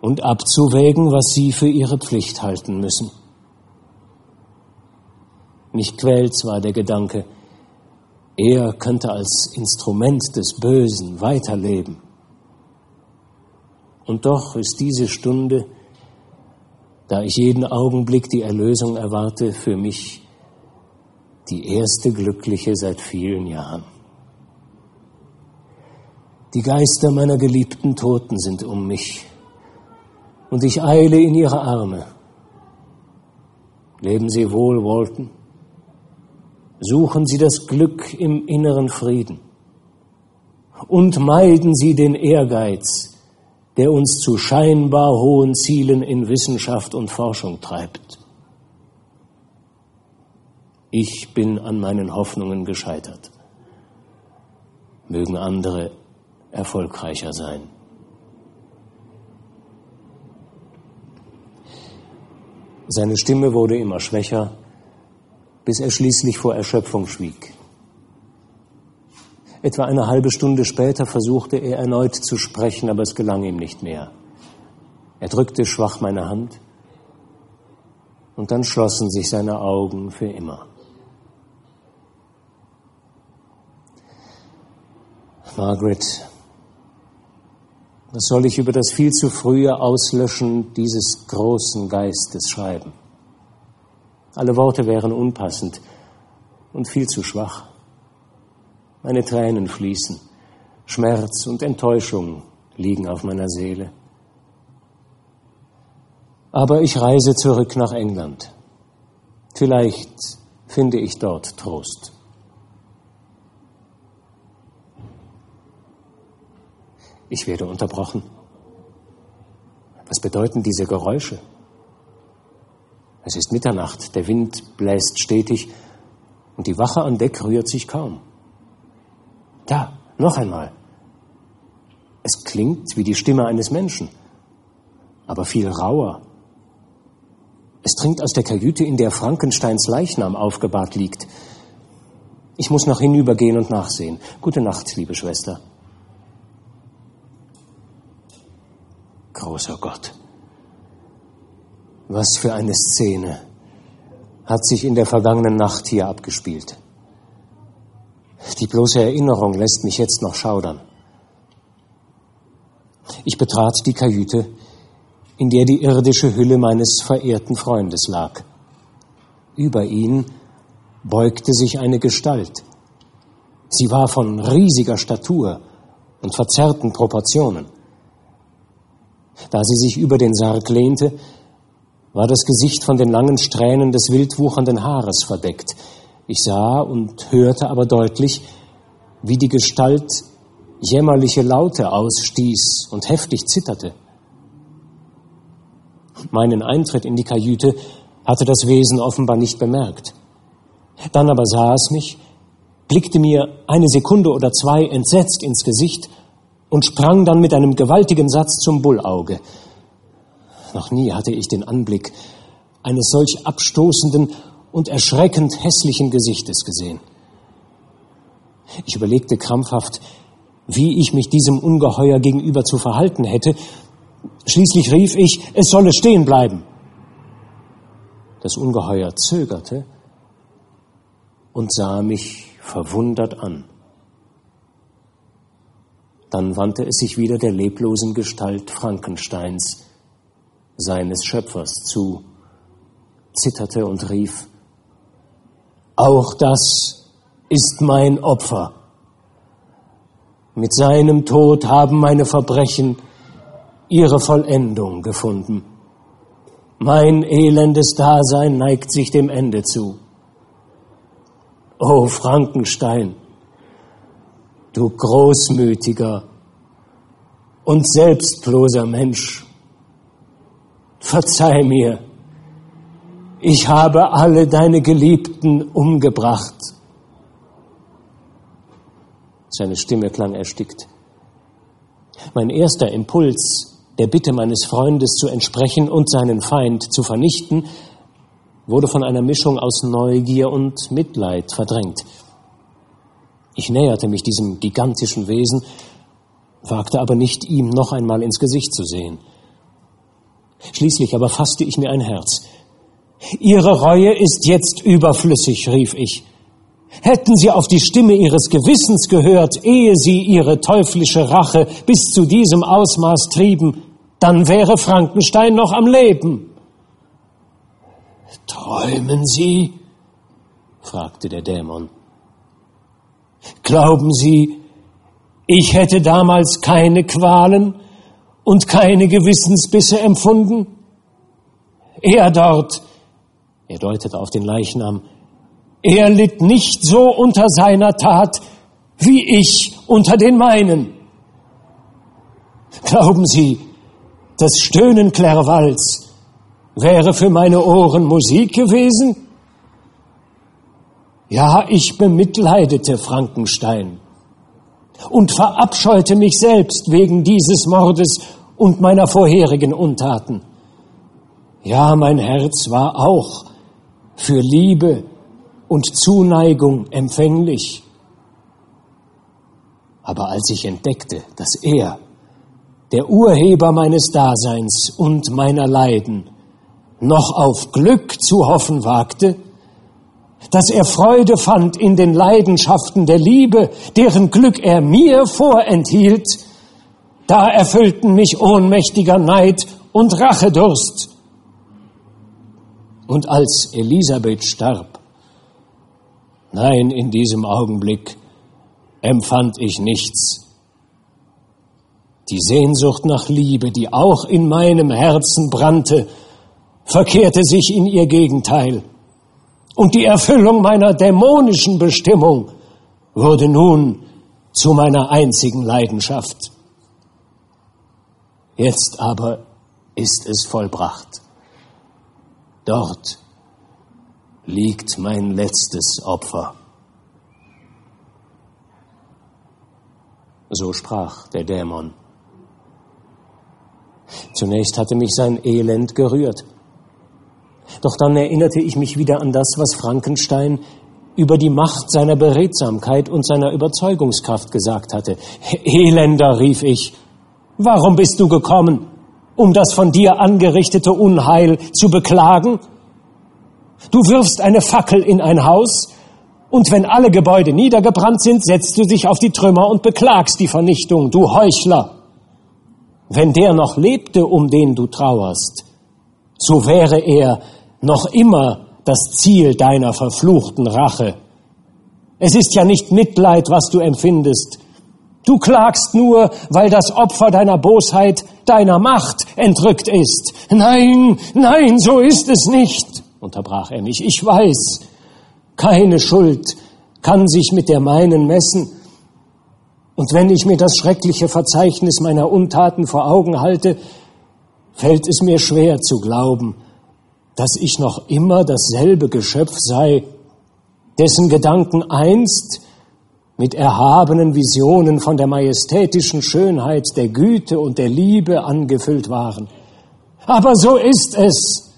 und abzuwägen, was Sie für Ihre Pflicht halten müssen. Mich quält zwar der Gedanke, er könnte als Instrument des Bösen weiterleben. Und doch ist diese Stunde da ich jeden Augenblick die Erlösung erwarte, für mich die erste glückliche seit vielen Jahren. Die Geister meiner geliebten Toten sind um mich und ich eile in ihre Arme. Leben Sie wohl, Walton. Suchen Sie das Glück im inneren Frieden und meiden Sie den Ehrgeiz, der uns zu scheinbar hohen Zielen in Wissenschaft und Forschung treibt. Ich bin an meinen Hoffnungen gescheitert. Mögen andere erfolgreicher sein. Seine Stimme wurde immer schwächer, bis er schließlich vor Erschöpfung schwieg. Etwa eine halbe Stunde später versuchte er erneut zu sprechen, aber es gelang ihm nicht mehr. Er drückte schwach meine Hand und dann schlossen sich seine Augen für immer. Margaret, was soll ich über das viel zu frühe Auslöschen dieses großen Geistes schreiben? Alle Worte wären unpassend und viel zu schwach. Meine Tränen fließen. Schmerz und Enttäuschung liegen auf meiner Seele. Aber ich reise zurück nach England. Vielleicht finde ich dort Trost. Ich werde unterbrochen. Was bedeuten diese Geräusche? Es ist Mitternacht, der Wind bläst stetig und die Wache an Deck rührt sich kaum. Da, noch einmal. Es klingt wie die Stimme eines Menschen, aber viel rauer. Es dringt aus der Kajüte, in der Frankensteins Leichnam aufgebahrt liegt. Ich muss noch hinübergehen und nachsehen. Gute Nacht, liebe Schwester. Großer Gott, was für eine Szene hat sich in der vergangenen Nacht hier abgespielt. Die bloße Erinnerung lässt mich jetzt noch schaudern. Ich betrat die Kajüte, in der die irdische Hülle meines verehrten Freundes lag. Über ihn beugte sich eine Gestalt. Sie war von riesiger Statur und verzerrten Proportionen. Da sie sich über den Sarg lehnte, war das Gesicht von den langen Strähnen des wildwuchernden Haares verdeckt, ich sah und hörte aber deutlich, wie die Gestalt jämmerliche Laute ausstieß und heftig zitterte. Meinen Eintritt in die Kajüte hatte das Wesen offenbar nicht bemerkt. Dann aber sah es mich, blickte mir eine Sekunde oder zwei entsetzt ins Gesicht und sprang dann mit einem gewaltigen Satz zum Bullauge. Noch nie hatte ich den Anblick eines solch abstoßenden und erschreckend hässlichen Gesichtes gesehen. Ich überlegte krampfhaft, wie ich mich diesem Ungeheuer gegenüber zu verhalten hätte. Schließlich rief ich, es solle stehen bleiben. Das Ungeheuer zögerte und sah mich verwundert an. Dann wandte es sich wieder der leblosen Gestalt Frankensteins, seines Schöpfers, zu, zitterte und rief, auch das ist mein Opfer. Mit seinem Tod haben meine Verbrechen ihre Vollendung gefunden. Mein elendes Dasein neigt sich dem Ende zu. O Frankenstein, du großmütiger und selbstloser Mensch, verzeih mir, ich habe alle deine Geliebten umgebracht. Seine Stimme klang erstickt. Mein erster Impuls, der Bitte meines Freundes zu entsprechen und seinen Feind zu vernichten, wurde von einer Mischung aus Neugier und Mitleid verdrängt. Ich näherte mich diesem gigantischen Wesen, wagte aber nicht, ihm noch einmal ins Gesicht zu sehen. Schließlich aber fasste ich mir ein Herz. Ihre Reue ist jetzt überflüssig, rief ich. Hätten Sie auf die Stimme Ihres Gewissens gehört, ehe Sie Ihre teuflische Rache bis zu diesem Ausmaß trieben, dann wäre Frankenstein noch am Leben. Träumen Sie? fragte der Dämon. Glauben Sie, ich hätte damals keine Qualen und keine Gewissensbisse empfunden? Er dort, er deutet auf den Leichnam, er litt nicht so unter seiner Tat wie ich unter den meinen. Glauben Sie, das Stöhnen Clervals wäre für meine Ohren Musik gewesen? Ja, ich bemitleidete Frankenstein und verabscheute mich selbst wegen dieses Mordes und meiner vorherigen Untaten. Ja, mein Herz war auch für Liebe und Zuneigung empfänglich. Aber als ich entdeckte, dass er, der Urheber meines Daseins und meiner Leiden, noch auf Glück zu hoffen wagte, dass er Freude fand in den Leidenschaften der Liebe, deren Glück er mir vorenthielt, da erfüllten mich ohnmächtiger Neid und Rachedurst. Und als Elisabeth starb, nein, in diesem Augenblick empfand ich nichts. Die Sehnsucht nach Liebe, die auch in meinem Herzen brannte, verkehrte sich in ihr Gegenteil und die Erfüllung meiner dämonischen Bestimmung wurde nun zu meiner einzigen Leidenschaft. Jetzt aber ist es vollbracht. Dort liegt mein letztes Opfer. So sprach der Dämon. Zunächst hatte mich sein Elend gerührt. Doch dann erinnerte ich mich wieder an das, was Frankenstein über die Macht seiner Beredsamkeit und seiner Überzeugungskraft gesagt hatte. Elender, rief ich, warum bist du gekommen, um das von dir angerichtete Unheil zu beklagen? Du wirfst eine Fackel in ein Haus, und wenn alle Gebäude niedergebrannt sind, setzt du dich auf die Trümmer und beklagst die Vernichtung, du Heuchler. Wenn der noch lebte, um den du trauerst, so wäre er noch immer das Ziel deiner verfluchten Rache. Es ist ja nicht Mitleid, was du empfindest. Du klagst nur, weil das Opfer deiner Bosheit deiner Macht entrückt ist. Nein, nein, so ist es nicht, unterbrach er mich. Ich weiß, keine Schuld kann sich mit der meinen messen. Und wenn ich mir das schreckliche Verzeichnis meiner Untaten vor Augen halte, fällt es mir schwer zu glauben, dass ich noch immer dasselbe Geschöpf sei, dessen Gedanken einst mit erhabenen Visionen von der majestätischen Schönheit, der Güte und der Liebe angefüllt waren. Aber so ist es.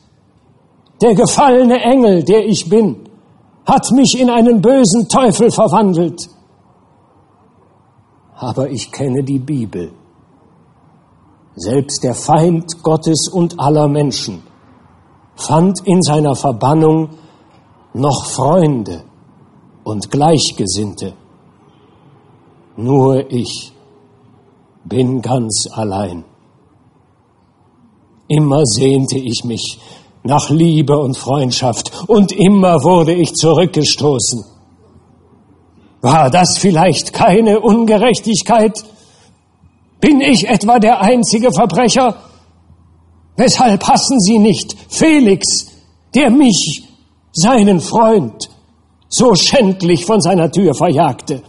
Der gefallene Engel, der ich bin, hat mich in einen bösen Teufel verwandelt. Aber ich kenne die Bibel. Selbst der Feind Gottes und aller Menschen fand in seiner Verbannung noch Freunde und Gleichgesinnte. Nur ich bin ganz allein. Immer sehnte ich mich nach Liebe und Freundschaft und immer wurde ich zurückgestoßen. War das vielleicht keine Ungerechtigkeit? Bin ich etwa der einzige Verbrecher? Weshalb hassen Sie nicht Felix, der mich, seinen Freund, so schändlich von seiner Tür verjagte?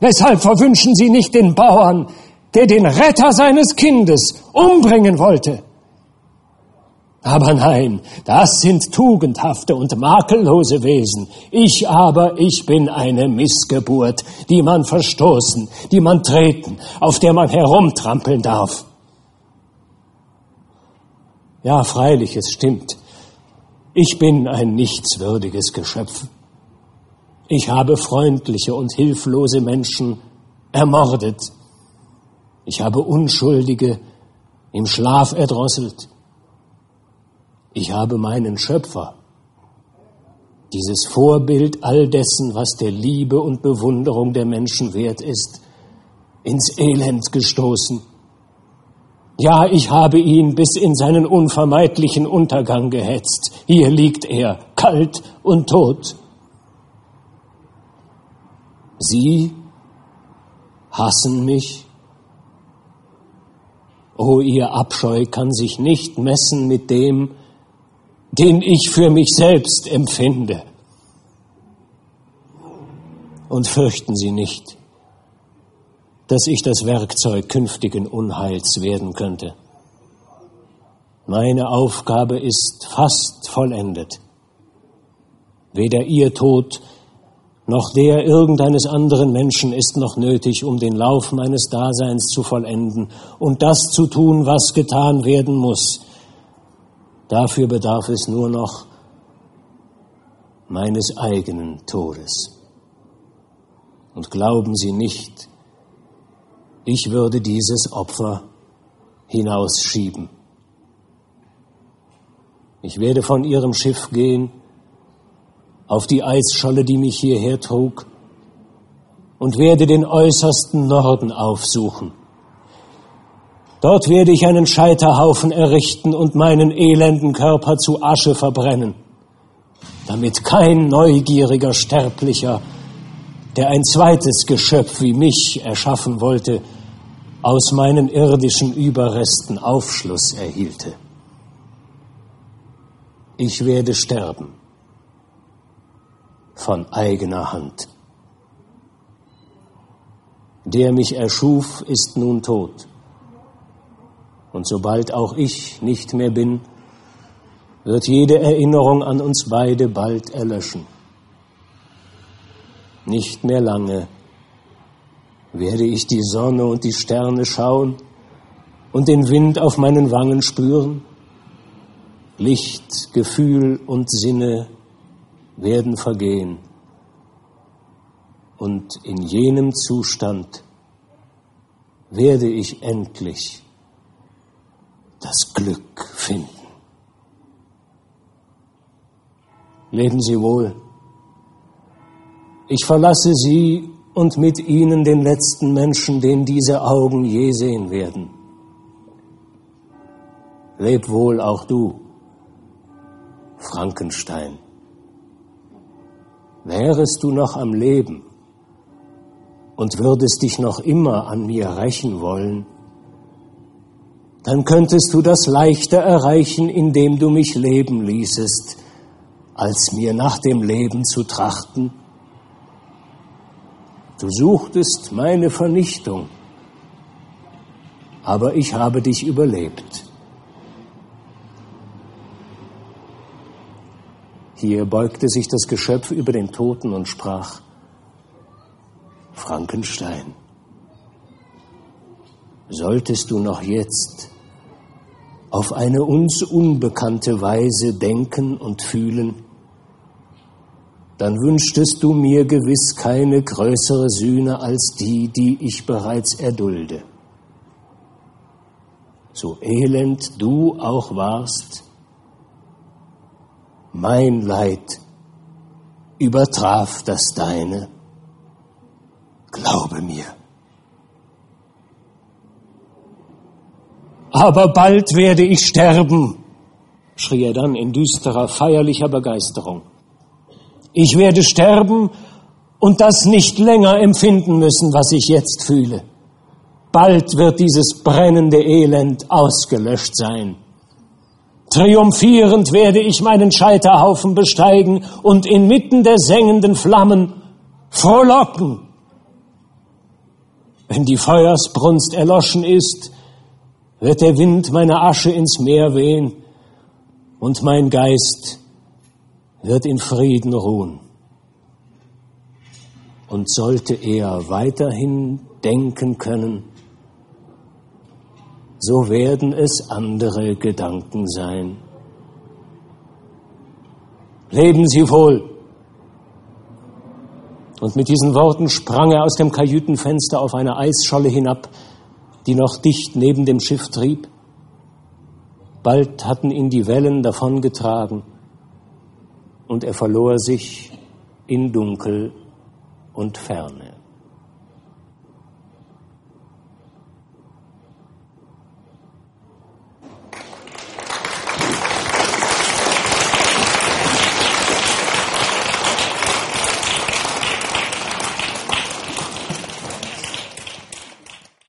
Weshalb verwünschen Sie nicht den Bauern, der den Retter seines Kindes umbringen wollte? Aber nein, das sind tugendhafte und makellose Wesen. Ich aber, ich bin eine Missgeburt, die man verstoßen, die man treten, auf der man herumtrampeln darf. Ja, freilich, es stimmt. Ich bin ein nichtswürdiges Geschöpf. Ich habe freundliche und hilflose Menschen ermordet. Ich habe Unschuldige im Schlaf erdrosselt. Ich habe meinen Schöpfer, dieses Vorbild all dessen, was der Liebe und Bewunderung der Menschen wert ist, ins Elend gestoßen. Ja, ich habe ihn bis in seinen unvermeidlichen Untergang gehetzt. Hier liegt er, kalt und tot. Sie hassen mich. Oh, ihr Abscheu kann sich nicht messen mit dem, den ich für mich selbst empfinde. Und fürchten Sie nicht, dass ich das Werkzeug künftigen Unheils werden könnte. Meine Aufgabe ist fast vollendet. Weder Ihr Tod noch der irgendeines anderen Menschen ist noch nötig, um den Lauf meines Daseins zu vollenden und das zu tun, was getan werden muss. Dafür bedarf es nur noch meines eigenen Todes. Und glauben Sie nicht, ich würde dieses Opfer hinausschieben. Ich werde von Ihrem Schiff gehen, auf die Eisscholle, die mich hierher trug, und werde den äußersten Norden aufsuchen. Dort werde ich einen Scheiterhaufen errichten und meinen elenden Körper zu Asche verbrennen, damit kein neugieriger Sterblicher, der ein zweites Geschöpf wie mich erschaffen wollte, aus meinen irdischen Überresten Aufschluss erhielte. Ich werde sterben von eigener Hand. Der mich erschuf, ist nun tot. Und sobald auch ich nicht mehr bin, wird jede Erinnerung an uns beide bald erlöschen. Nicht mehr lange werde ich die Sonne und die Sterne schauen und den Wind auf meinen Wangen spüren. Licht, Gefühl und Sinne werden vergehen. Und in jenem Zustand werde ich endlich das Glück finden. Leben Sie wohl. Ich verlasse Sie und mit Ihnen den letzten Menschen, den diese Augen je sehen werden. Leb wohl auch du, Frankenstein. Wärest du noch am Leben und würdest dich noch immer an mir rächen wollen, dann könntest du das leichter erreichen, indem du mich leben ließest, als mir nach dem Leben zu trachten. Du suchtest meine Vernichtung, aber ich habe dich überlebt. Hier beugte sich das Geschöpf über den Toten und sprach, Frankenstein, solltest du noch jetzt auf eine uns unbekannte Weise denken und fühlen, dann wünschtest du mir gewiss keine größere Sühne als die, die ich bereits erdulde. So elend du auch warst, mein Leid übertraf das deine. Glaube mir. Aber bald werde ich sterben, schrie er dann in düsterer, feierlicher Begeisterung. Ich werde sterben und das nicht länger empfinden müssen, was ich jetzt fühle. Bald wird dieses brennende Elend ausgelöscht sein. Triumphierend werde ich meinen Scheiterhaufen besteigen und inmitten der sengenden Flammen frohlocken. Wenn die Feuersbrunst erloschen ist, wird der Wind meine Asche ins Meer wehen und mein Geist wird in Frieden ruhen. Und sollte er weiterhin denken können, so werden es andere Gedanken sein. Leben Sie wohl. Und mit diesen Worten sprang er aus dem Kajütenfenster auf eine Eisscholle hinab, die noch dicht neben dem Schiff trieb. Bald hatten ihn die Wellen davongetragen und er verlor sich in Dunkel und Ferne.